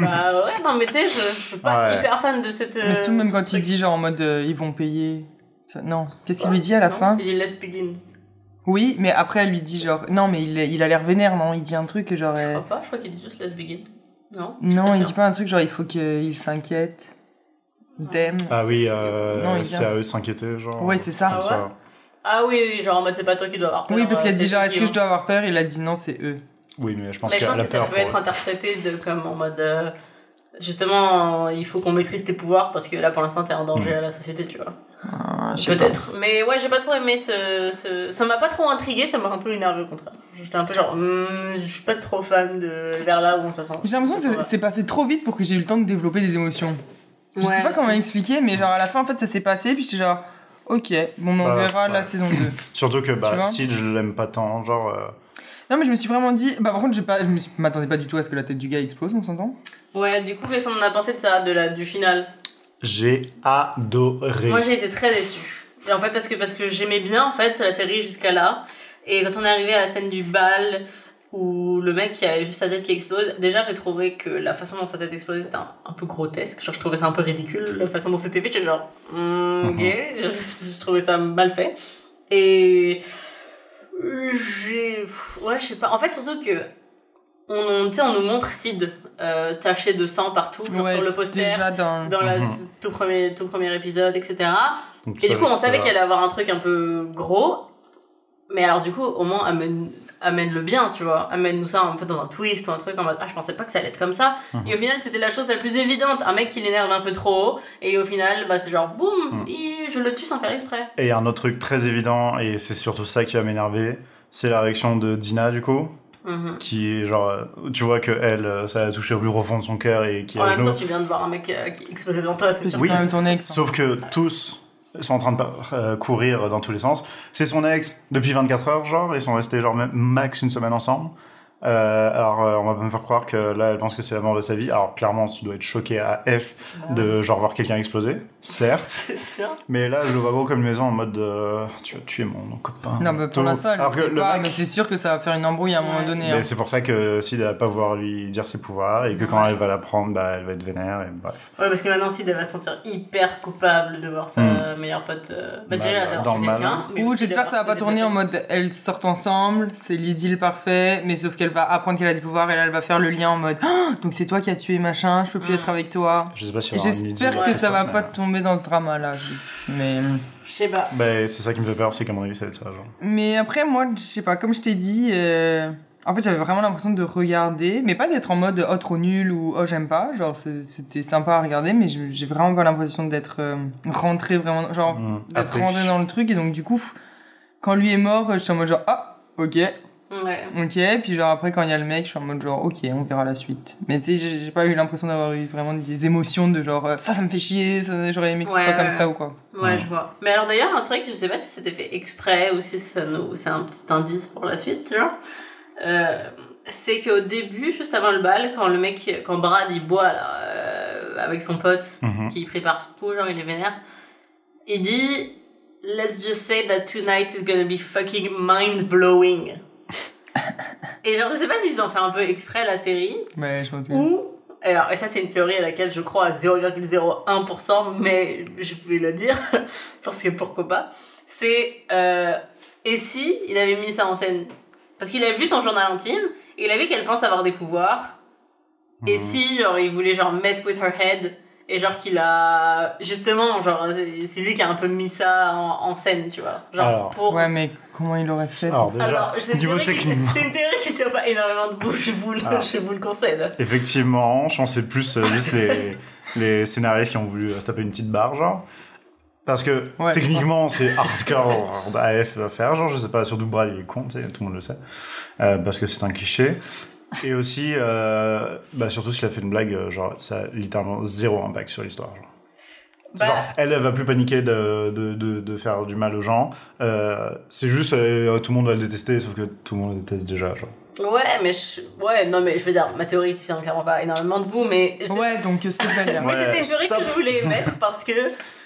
Bah ouais, non mais tu sais, je, je suis pas Ouais. hyper fan de cette. Mais surtout, même euh, quand il dit, genre, en mode, euh, ils vont payer. Ça- Non. Qu'est-ce qu'il lui dit à la Non, fin Il dit let's begin. Oui, mais après, elle lui dit, genre, non, mais il, il a l'air vénère, non? Il dit un truc, genre. Je euh, crois pas, je crois qu'il dit juste let's begin. Non Non, il dit pas un truc, genre, il faut qu'il s'inquiète. Dem. Ah oui, euh, c'est à eux de s'inquiéter, genre. Ouais, c'est ça. Ah ouais? Ah oui, oui, genre en mode c'est pas toi qui dois avoir peur. Oui, parce qu'elle euh, dit, c'est genre, est-ce que je dois avoir peur? Il a dit, non, c'est eux. Oui, mais je pense Mais je qu'elle pense a que ça peut être eux. interprété de comme en mode euh, justement il faut qu'on maîtrise tes pouvoirs parce que là pour l'instant t'es un danger Mm. à la société tu vois Ah, sais peut-être mais ouais j'ai pas trop aimé ce, ce... ça m'a pas trop intrigué ça m'a un peu énervé au contraire j'étais un peu genre hmm, je suis pas trop fan de vers là où on s'attend J'ai l'impression que c'est- passé trop vite pour que j'ai eu le temps de développer des émotions. Je sais Ouais, pas comment expliquer, mais genre à la fin, en fait, ça s'est passé, puis j'étais genre, ok, bon, mais on Bah, verra la saison 2. Surtout que bah, Sid, je l'aime pas tant, genre. euh, Non, mais je me suis vraiment dit, bah par contre, j'ai pas, je me suis- m'attendais pas du tout à ce que la tête du gars explose, on s'entend? Ouais du coup qu'est-ce qu'on en a pensé de ça de la, du final? J'ai adoré. Moi j'ai été très déçue. Et en fait parce que parce que j'aimais bien en fait la série jusqu'à là et quand on est arrivé à la scène du bal où le mec qui a juste sa tête qui explose, déjà j'ai trouvé que la façon dont sa tête explosait c'était un, un peu grotesque, genre je trouvais ça un peu ridicule la façon dont c'était fait, j'étais genre hmm, OK, je, je trouvais ça mal fait. Et j'ai ouais, je sais pas. En fait surtout que on, on, on nous montre Sid euh, taché de sang partout, genre Ouais, sur le poster Déjà dans. dans le Mhm. tout, tout premier, tout premier épisode, etc. Donc, Et du coup, on savait qu'il allait avoir un truc un peu gros. Mais alors, du coup, au moins, amène, amène-le bien, tu vois. Amène-nous ça un peu dans un twist ou un truc en mode Ah, je pensais pas que ça allait être comme ça. Mhm. Et au final, c'était la chose la plus évidente. Un mec qui l'énerve un peu trop haut. Et au final, bah, c'est genre boum, il- je le tue sans faire exprès. Et a un autre truc très évident, et c'est surtout ça qui va m'énerver, c'est la réaction de Dina, du coup, Mhm. qui est genre, euh, tu vois que elle, euh, ça a touché au plus profond de son cœur et qui En à même genoux. temps, tu viens de voir un mec euh, qui explosait devant toi, c'est C'est sûr. Oui. quand même ton ex. hein. Sauf que tous sont en train de euh, courir dans tous les sens. C'est son ex depuis 24 heures, genre, ils sont restés genre max une semaine ensemble. Euh, alors, euh, on va pas me faire croire que là, elle pense que c'est la mort de sa vie. Alors, clairement, tu dois être choqué à F de genre voir quelqu'un exploser, certes. C'est sûr. Mais là, je le vois gros comme une maison en mode euh, tu vas tuer mon copain. Non, mais pour l'instant, elle Alors que sait le pas, mec- mais c'est sûr que ça va faire une embrouille à un moment donné. mais hein. c'est pour ça que Sid va pas vouloir lui dire ses pouvoirs et que quand elle va la prendre, bah, elle va être vénère et bref. Ouais, parce que maintenant, Sid, elle va se sentir hyper coupable de voir sa Mm. meilleure pote. Euh, bah, Bah, déjà, dans d'avoir le tué mal. quelqu'un. mais Ou aussi j'espère que ça va d'avoir pas fait tourner en mode elles sortent ensemble, c'est l'idylle parfait, mais sauf qu'elle va apprendre qu'elle a des pouvoirs et là elle va faire le lien en mode Ah, donc c'est toi qui as tué machin, je peux plus Mm. être avec toi. Je sais pas si Et J'espère que ça va pas tomber dans ce drama là, juste. Mais, Je sais pas. Bah, c'est ça qui me fait peur, c'est qu'à mon avis, ça va être ça. Genre. mais après, moi, je sais pas, comme je t'ai dit, euh, en fait j'avais vraiment l'impression de regarder, mais pas d'être en mode oh trop nul ou oh j'aime pas, genre c'était sympa à regarder, mais j'ai vraiment pas l'impression d'être euh, rentré vraiment, genre Mm. d'être rentré dans le truc et donc du coup, quand lui est mort, je suis en mode genre ah ok. Ouais. Ok, puis genre après quand il y a le mec, je suis en mode genre ok, on verra la suite. Mais tu sais, j'ai pas eu l'impression d'avoir eu vraiment des émotions de genre euh, ça, ça me fait chier, ça, j'aurais aimé que Ouais, ce soit comme ouais. ça ou quoi. Ouais, Mm. je vois. Mais alors d'ailleurs, un truc, je sais pas si c'était fait exprès ou si c'est un petit indice pour la suite, tu vois. Euh, c'est qu'au début, juste avant le bal, quand le mec, quand Brad il boit là, euh, avec son pote, Mhm. qui prépare tout, genre il est vénère, il dit Let's just say that tonight is gonna be fucking mind blowing. Et genre, je sais pas s'ils ont fait un peu exprès la série Ouais, je m'en ou Alors, et ça, c'est une théorie à laquelle je crois à 0,01%, mais je vais le dire, parce que pourquoi pas. C'est, euh, et si il avait mis ça en scène? Parce qu'il avait vu son journal intime, et il a vu qu'elle pense avoir des pouvoirs. Et Mhm. si, genre, il voulait, genre, mess with her head, et genre qu'il a, justement, genre, c'est- lui qui a un peu mis ça en, en scène, tu vois. Genre, Alors, pour Ouais, mais comment il aurait fait Alors déjà, alors, c'est une niveau théorie qui- technique, C'est une théorie qui tient pas énormément de bouche, je vous le, Alors. je vous le concède. effectivement, je pense que c'est plus euh, juste les, les scénaristes qui ont voulu euh, se taper une petite barre, genre. Parce que Ouais. techniquement, c'est hardcore AF à faire, genre, je sais pas, surtout Brad, il est con, tout le monde le sait. Euh, parce que c'est un cliché. Et aussi, euh, bah, surtout s'il a fait une blague, euh, genre, ça a littéralement zéro impact sur l'histoire. genre. Bah, Genre, elle, elle va plus paniquer de, de, de, de faire du mal aux gens. Euh, c'est juste, euh, tout le monde va le détester, sauf que tout le monde le déteste déjà. Genre. Ouais, mais je... ouais, non, mais je veux dire, ma théorie tient clairement pas énormément debout, mais, je- Ouais, donc mais Ouais, c'était une théorie que je voulais mettre parce que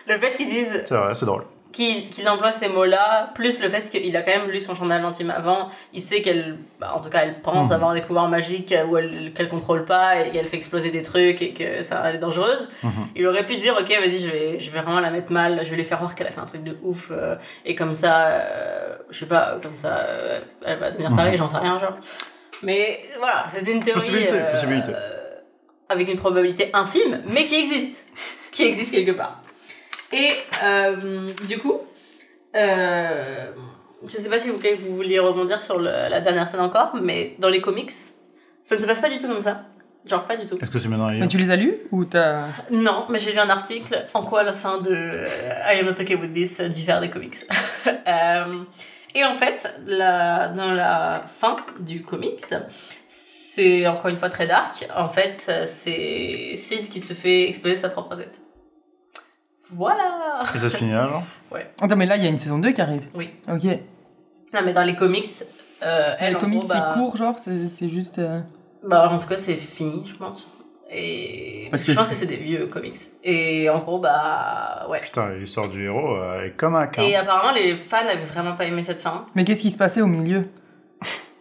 le fait qu'ils disent C'est vrai, c'est drôle. Qu'il qu'il emploie ces mots-là, plus le fait qu'il a quand même lu son journal intime avant, il sait qu'elle, bah, en tout cas, elle pense Mhm. avoir des pouvoirs magiques où elle qu'elle contrôle pas et qu'elle fait exploser des trucs et que ça elle est dangereuse. Mhm. Il aurait pu dire, ok, vas-y, je vais, je vais vraiment la mettre mal, je vais lui faire voir qu'elle a fait un truc de ouf euh, et comme ça, euh, je sais pas, comme ça, euh, elle va devenir tarée, j'en sais rien, genre. Mais voilà, c'était une théorie Possibilité, euh, possibilité. avec une probabilité infime, mais qui existe, qui existe quelque part. Et euh, du coup, euh, je sais pas si vous, vous vouliez rebondir sur le- la dernière scène encore, mais dans les comics, ça ne se passe pas du tout comme ça. Genre pas du tout. Est-ce que c'est maintenant les Mais tu les as lus ou t'as. Non, mais j'ai lu un article en quoi la fin de euh, I Am Not Okay With This diffère des comics. Euh, et en fait, la, dans la fin du comics, c'est encore une fois très dark. En fait, c'est Sid qui se fait exploser sa propre tête. Voilà Et ça se finit là, genre Attends, mais là, il y a une saison 2 qui arrive. Oui. Ok. Non, mais dans les comics, euh, elle, les en comics, gros, bah, c'est court, genre, c'est c'est juste. euh, Bah, en tout cas, c'est fini, je pense. Et Parce je que- pense que c'est des vieux comics. Et en gros, bah, ouais. Putain, l'histoire du héros euh, est comme un Et cas. apparemment, les fans avaient vraiment pas aimé cette fin. Mais qu'est-ce qui se passait au milieu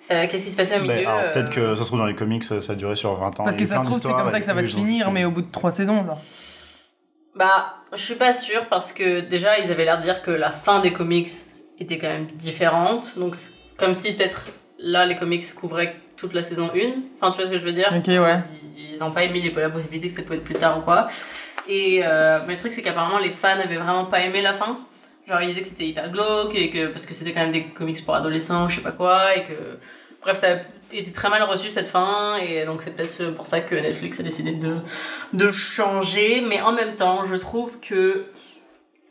Euh, Qu'est-ce qui se passait au milieu Ben, alors, euh, Peut-être que ça se trouve dans les comics, ça a duré sur 20 ans. Parce Il y que a ça plein se trouve, c'est d'histoires comme ça et que ça va se finir, mais au bout de 3 saisons, genre. Bah, je suis pas sûre parce que déjà, ils avaient l'air de dire que la fin des comics était quand même différente. Donc, c'est comme si peut-être là, les comics couvraient toute la saison 1. Enfin, tu vois ce que je veux dire? Ok, ouais. Ils, ils ont pas émis la possibilité que ça pouvait être plus tard ou quoi. Et euh, mais le truc, c'est qu'apparemment, les fans avaient vraiment pas aimé la fin. Genre, ils disaient que c'était hyper glauque et que parce que c'était quand même des comics pour adolescents, je sais pas quoi, et que. Bref, ça a été très mal reçu cette fin, et donc c'est peut-être pour ça que Netflix a décidé de, de changer, mais en même temps, je trouve que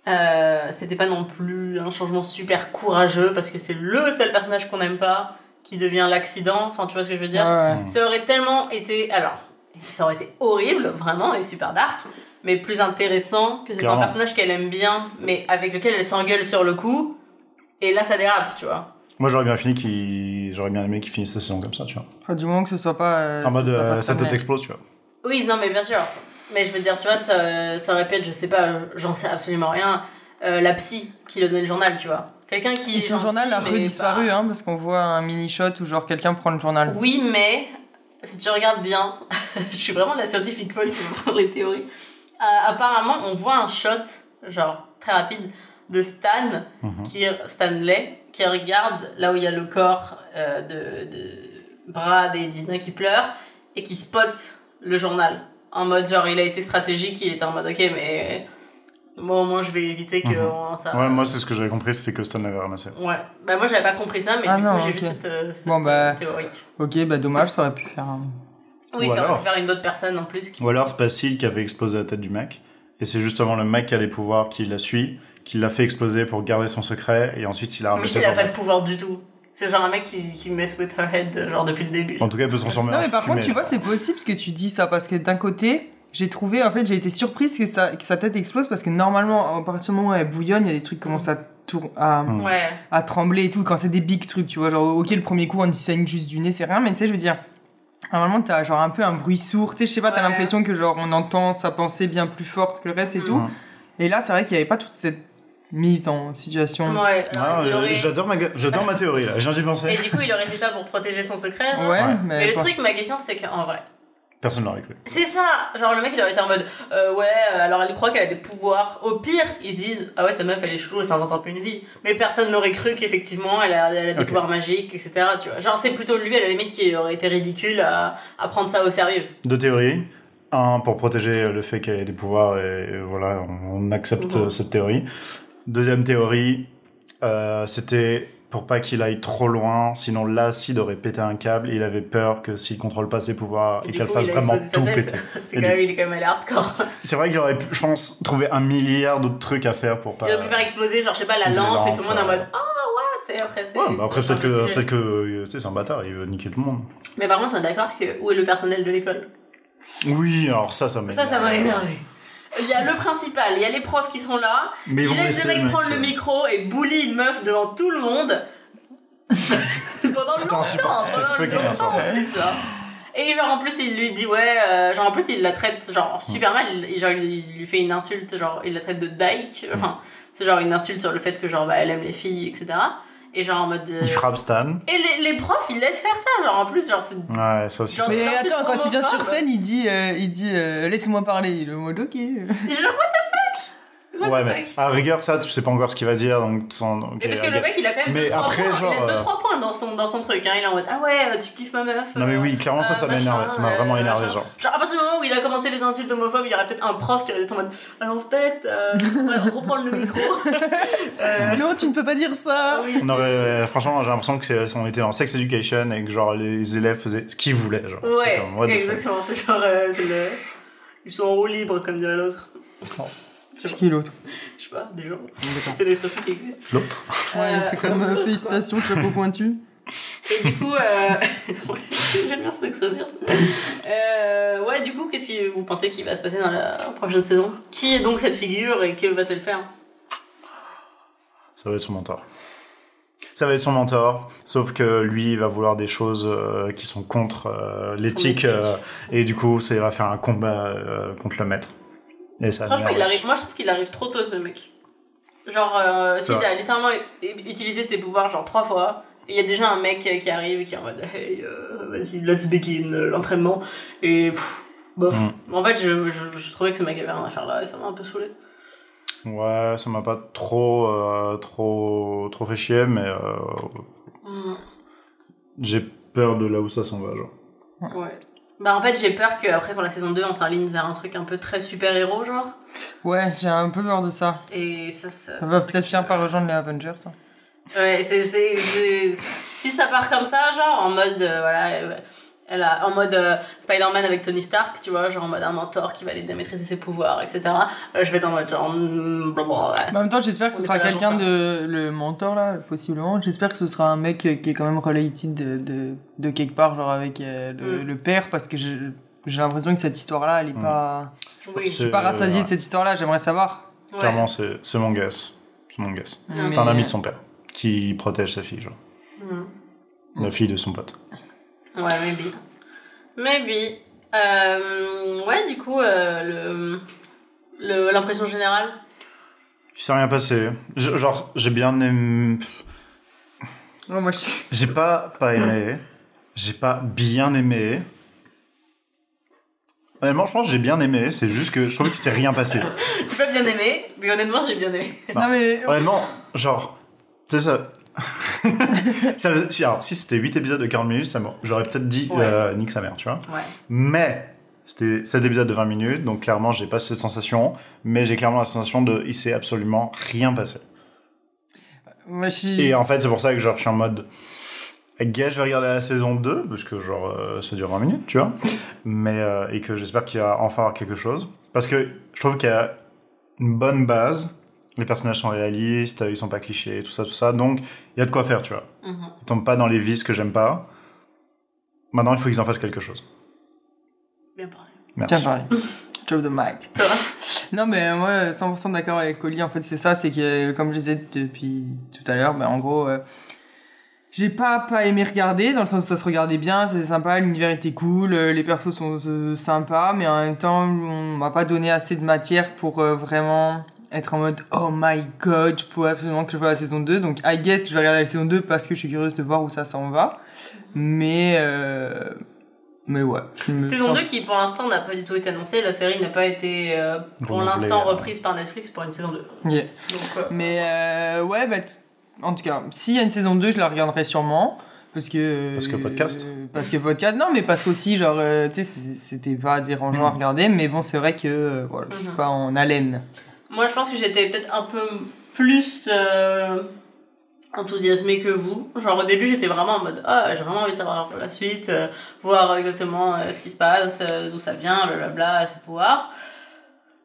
euh, c'était pas non plus un changement super courageux parce que c'est le seul personnage qu'on n'aime pas qui devient l'accident, enfin tu vois ce que je veux dire Ouais. Ça aurait tellement été. Alors, ça aurait été horrible, vraiment, et super dark, mais plus intéressant que ce soit Clairement. un personnage qu'elle aime bien, mais avec lequel elle s'engueule sur le coup, et là ça dérape, tu vois. Moi, j'aurais bien fini qu'il... J'aurais bien aimé qu'il finisse la saison comme ça, tu vois. Enfin, du moment que ce soit pas. euh, en mode, pas euh, sa tête explose, tu vois. Oui, non, mais bien sûr. Mais je veux dire, tu vois, ça, ça aurait pu être, je sais pas, j'en sais absolument rien, euh, la psy qui donnait le journal, tu vois. Quelqu'un qui. Et son gentil, journal a redisparu, pas- hein, parce qu'on voit un mini-shot où, genre, quelqu'un prend le journal. Oui, mais si tu regardes bien, je suis vraiment la scientifique folle qui me prend les théories. Euh, apparemment, on voit un shot, genre très rapide, de Stan, Mhm. qui, Stanley, qui regarde là où il y a le corps euh, de, de Brad et Dina qui pleurent, et qui spot le journal. En mode, genre, il a été stratégique, il était en mode, ok, mais moi au moins je vais éviter que Mhm. ça. Ouais, moi, c'est ce que j'avais compris, c'était que Stan l'avait ramassé. Ouais. Bah, moi j'avais pas compris ça, mais Ah du non, coup j'ai vu cette, euh, cette Bon, bah, euh, théorie. Ok, bah dommage, ça aurait pu faire un. Oui, Ou ça aurait pu faire une autre personne en plus qui. Ou alors, c'est pas qui avait explosé la tête du mec. Et c'est justement le mec qui a les pouvoirs qui la suit, qui l'a fait exploser pour garder son secret, et ensuite il a Mais il le a pas de pouvoir du tout. C'est genre un mec qui, qui mess with her head, genre depuis le début. En tout cas, il peut se transformer Non, mais par fumée. contre, tu vois, c'est possible ce que tu dis ça, parce que d'un côté, j'ai trouvé, en fait, j'ai été surprise que, ça, que sa tête explose, parce que normalement, à partir du moment où elle bouillonne, il y a des trucs qui commencent à, tour- à, Mm. Ouais. à trembler et tout, quand c'est des big trucs, tu vois, genre, ok, le premier coup, on saigne juste du nez, c'est rien, mais tu sais, je veux dire, normalement, t'as genre un peu un bruit sourd, tu sais, je sais pas, t'as Ouais. l'impression que genre, on entend sa pensée bien plus forte que le reste et tout. Mm. Et là, c'est vrai qu'il y avait pas toute cette mise en situation. Ouais. Ah, il euh, aurait- J'adore ma, ga- j'adore ma théorie là, j'ai Et penser. du coup, il aurait fait ça pour protéger son secret. genre. Ouais, mais. Mais le pas- truc, ma question, c'est qu'en vrai, Personne l'aurait cru. C'est ça Genre le mec il aurait été en mode euh, Ouais, euh, alors elle croit qu'elle a des pouvoirs. Au pire, ils se disent Ah ouais, cette meuf elle est chelou, elle s'invente un peu une vie. Mais personne n'aurait cru qu'effectivement elle a, elle a des Ok. pouvoirs magiques, etc. Tu vois. Genre c'est plutôt lui à la limite qui aurait été ridicule à, à prendre ça au sérieux. Deux théories. Un, pour protéger le fait qu'elle ait des pouvoirs, et voilà, on, on accepte Mhm. euh, cette théorie. Deuxième théorie, euh, c'était pour pas qu'il aille trop loin, sinon l'acide aurait pété un câble, et il avait peur que s'il contrôle pas ses pouvoirs et qu'elle fasse vraiment tout péter. C'est quand même, il est quand même allé hardcore. C'est vrai qu'il aurait pu, je pense, trouver un milliard d'autres trucs à faire pour pas. Il aurait pu faire exploser, genre je sais pas, la lampe et tout le monde en mode Ah, what? Et après, c'est. Ouais, bah après, peut-être que, peut-être que, tu sais, c'est un bâtard, il veut niquer tout le monde. Mais par contre, on est d'accord que où est le personnel de l'école? Oui, alors ça, ça m'a Ça, ça m'a énervé. Il y a le principal, il y a les profs qui sont là. Mais ils il vont laisse laisser le mec le prendre le euh, micro et bully une meuf devant tout le monde. pendant longtemps, c'était pendant fucking longtemps, plus, là. Et genre en plus il lui dit ouais, euh, genre en plus il la traite genre super mal, il, genre il lui fait une insulte, genre il la traite de dyke, enfin c'est genre une insulte sur le fait que genre bah, elle aime les filles, etc. Et genre en mode... euh, Il frappe Stan. Et les, les profs ils laissent faire ça, genre en plus genre c'est... Ouais, ça aussi. Genre, ça. Mais attends, quand il vient sur scène, il dit, euh, il dit euh, laissez-moi parler. Le mode ok. Genre what the fuck Ouais, mais à rigueur, ça, tu sais pas encore ce qu'il va dire, donc sans. ok, Et parce que le mec il a quand même Mais 2-3 après, points, genre, il a euh, 2-3 points dans son, dans son truc, hein. il est en mode ah ouais tu kiffes ma meuf. Non, mais euh, oui, clairement, ça, ça m'a euh, énervé. Ça m'a vraiment euh, énervé, genre. Genre, à partir du moment où il a commencé les insultes homophobes, il y aurait peut-être un prof qui aurait été en mode Alors, en fait, euh, ouais, reprendre le micro. Euh, Non, tu ne peux pas dire ça. oui, franchement, j'ai l'impression que c'est- on était en sex education et que genre les élèves faisaient ce qu'ils voulaient. Genre, Ouais, comme, exactement. C'est genre. euh. Ils sont en roue libre, comme dirait l'autre. Qui est l'autre Je sais pas, des gens. C'est l'expression qui existe. L'autre. Ouais, Euh, c'est comme euh, félicitations, chapeau pointu. Et du coup, euh... j'aime bien cette expression. Euh, ouais, du coup, qu'est-ce que vous pensez qu'il va se passer dans la prochaine saison? Qui est donc cette figure et que va-t-elle faire? Ça va être son mentor. Ça va être son mentor, sauf que lui, il va vouloir des choses euh, qui sont contre euh, l'éthique, éthique. euh, et du coup, ça ira faire un combat euh, contre le maître. Et ça Franchement, il arrive... moi je trouve qu'il arrive trop tôt ce mec. Genre, euh, s'il a littéralement utilisé ses pouvoirs genre trois fois, il y a déjà un mec qui arrive et qui est en mode Hey, euh, vas-y, let's begin l'entraînement. Et pff, bof. Mm. En fait, je, je, je trouvais que ce mec avait rien à faire là et ça m'a un peu saoulé. Ouais, ça m'a pas trop, euh, trop, trop fait chier, mais euh, Mm. j'ai peur de là où ça s'en va, genre. Ouais. Bah en fait j'ai peur qu'après pour la saison 2 on s'aligne vers un truc un peu très super héros genre. Ouais, j'ai un peu peur de ça. Et ça, ça, Ça va peut-être finir par rejoindre les Avengers. ça. Ouais, c'est, Si ça part comme ça, genre en mode. euh, voilà. Elle a, en mode euh, Spider-Man avec Tony Stark, tu vois, genre en mode un mentor qui va l'aider à maîtriser ses pouvoirs, etc. Euh, je vais être en mode genre. mm. Mais en même temps, j'espère que ce sera quelqu'un de. Le mentor, là, possiblement. J'espère que ce sera un mec euh, qui est quand même related de, de, de quelque part, genre avec euh, le, Mm. le père, parce que j'ai l'impression que cette histoire-là, elle est Mm. pas. Oui. Je suis pas Euh, rassasié ouais. de cette histoire-là, j'aimerais savoir. Ouais. Clairement, c'est c'est mon guess. C'est mon guess. Ah, C'est un ami de son père qui protège sa fille, genre. Mm. La fille de son pote. Ouais, maybe. Maybe. Euh, ouais, du coup, euh, le, le, l'impression générale. Il s'est rien passé. Je- genre, j'ai bien aimé. Ouais, moi, je... J'ai pas pas aimé. J'ai pas bien aimé. Honnêtement, je pense que j'ai bien aimé. C'est juste que je trouve qu'il s'est rien passé. J'ai pas bien aimé, mais honnêtement, j'ai bien aimé. Non, mais. Honnêtement, genre, tu sais ça. ça si, alors, si c'était 8 épisodes de 40 minutes, j'aurais peut-être dit Ouais. euh, nique sa mère, tu vois. Ouais. Mais c'était 7 épisodes de 20 minutes, donc clairement, j'ai pas cette sensation. Mais j'ai clairement la sensation de il s'est absolument rien passé. Moi, suis. Et en fait, c'est pour ça que genre, je suis en mode. Guess, je vais regarder la saison 2, parce que genre, euh, ça dure 20 minutes, tu vois. Mais, euh, et que j'espère qu'il va enfin avoir quelque chose. Parce que je trouve qu'il y a une bonne base. Les personnages sont réalistes, ils sont pas clichés, tout ça, tout ça. Donc, il y a de quoi faire, tu vois. Mhm. Ils tombent pas dans les vices que j'aime pas. Maintenant, il faut qu'ils en fassent quelque chose. Bien parlé. Merci. Drop the mic. Ça va Non, mais moi, 100% d'accord avec Oli. En fait, c'est ça, c'est que, comme je disais depuis tout à l'heure, ben, en gros, euh, j'ai pas, pas aimé regarder, dans le sens où ça se regardait bien, c'était sympa, l'univers était cool, euh, les persos sont euh, sympas, mais en même temps, on m'a pas donné assez de matière pour euh, vraiment être en mode oh my god, faut absolument que je vois la saison 2. Donc, I guess que je vais regarder la saison 2 parce que je suis curieuse de voir où ça s'en va. Mais, euh, Mais ouais. il Saison semble- 2 qui pour l'instant n'a pas du tout été annoncée, la série n'a pas été euh, pour l'instant euh. reprise par Netflix pour une saison 2. Yeah. Donc euh, Mais euh, ouais, bah, en tout cas, s'il y a une saison 2, je la regarderai sûrement. Parce que. Parce que podcast. euh, Parce que podcast. Non, mais parce qu'aussi, genre, euh, tu sais, c'était pas dérangeant à Mm. regarder. Mais bon, c'est vrai que euh, voilà, je suis Mhm. pas en haleine. Moi je pense que j'étais peut-être un peu plus euh, enthousiasmée que vous. Genre au début j'étais vraiment en mode ah j'ai vraiment envie de savoir la suite, euh, voir exactement euh, ce qui se passe, euh, d'où ça vient, blablabla, ses pouvoirs.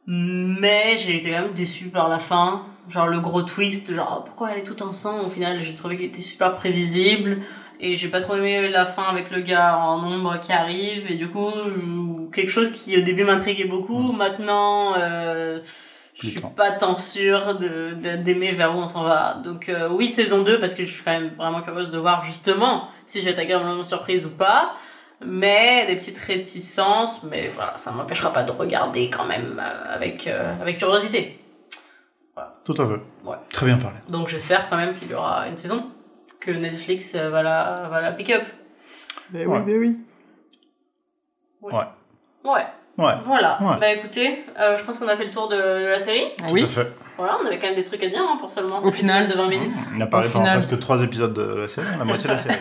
Mais j'ai été quand même déçue par la fin. Genre le gros twist, genre oh, pourquoi elle est toute ensemble au final j'ai trouvé qu'il était super prévisible. Et j'ai pas trop aimé la fin avec le gars en ombre qui arrive. Et du coup, quelque chose qui au début m'intriguait beaucoup, maintenant euh, je suis pas tant sûre de, de- d'aimer vers où on s'en va. Donc euh, oui, saison 2, parce que je suis quand même vraiment curieuse de voir justement si j'ai été agréablement surprise ou pas. Mais des petites réticences, mais voilà, ça m'empêchera pas de regarder quand même euh, avec, euh, avec curiosité. Tout à fait. Ouais. Très bien parlé. Donc j'espère quand même qu'il y aura une saison, que Netflix euh, va la, va la pick up. Mais Ouais. oui, mais oui. Ouais, Ouais, voilà. Ouais. Bah écoutez, euh, je pense qu'on a fait le tour de, de la série. tout oui. à fait. Voilà, on avait quand même des trucs à dire hein, pour seulement Au final. de 20 minutes. On a parlé Au pendant final. presque trois épisodes de la série, la moitié de la série.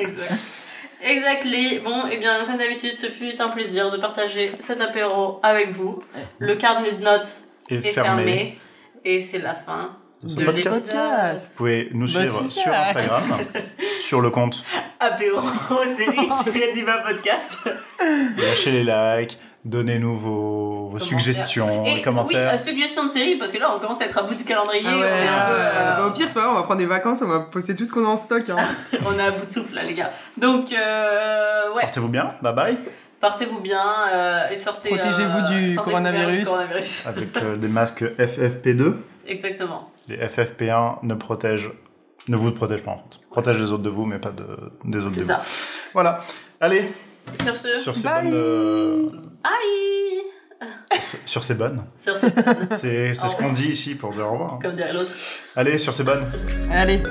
exact. Exactly. Bon, et bien, comme d'habitude, ce fut un plaisir de partager cet apéro avec vous. Le carnet de notes est fermé. fermé. Et c'est la fin De de podcast. l'épisode. Vous pouvez nous Bah, suivre sur. Instagram, sur le compte. Apéro série du bas podcast. Lâchez les likes, donnez-nous vos, vos suggestions, Et les commentaires. oui, euh, suggestion de série, parce que là, on commence à être à bout du calendrier. Ah ouais, on, est un peu, euh, euh, bah, au pire, grave, on va prendre des vacances, on va poster tout ce qu'on a en stock. Hein. on est à bout de souffle, là, les gars. Donc, euh, ouais, Portez-vous bien, bye bye. partez-vous bien euh, et sortez. Protégez-vous euh, du sortez coronavirus. du coronavirus. Avec euh, des masques FFP2. Exactement. Les FFP1 ne protègent, ne vous protègent pas en fait. Protègent les autres de vous, mais pas de, des autres de C'est vous. ça. Voilà. Allez, Sur ce, sur ces Bye. bonnes. euh, aïe sur ces- sur ces bonnes. Sur cette C'est c'est ce qu'on dit ici pour dire au revoir. comme dirait l'autre. Allez, sur ces bonnes. Allez.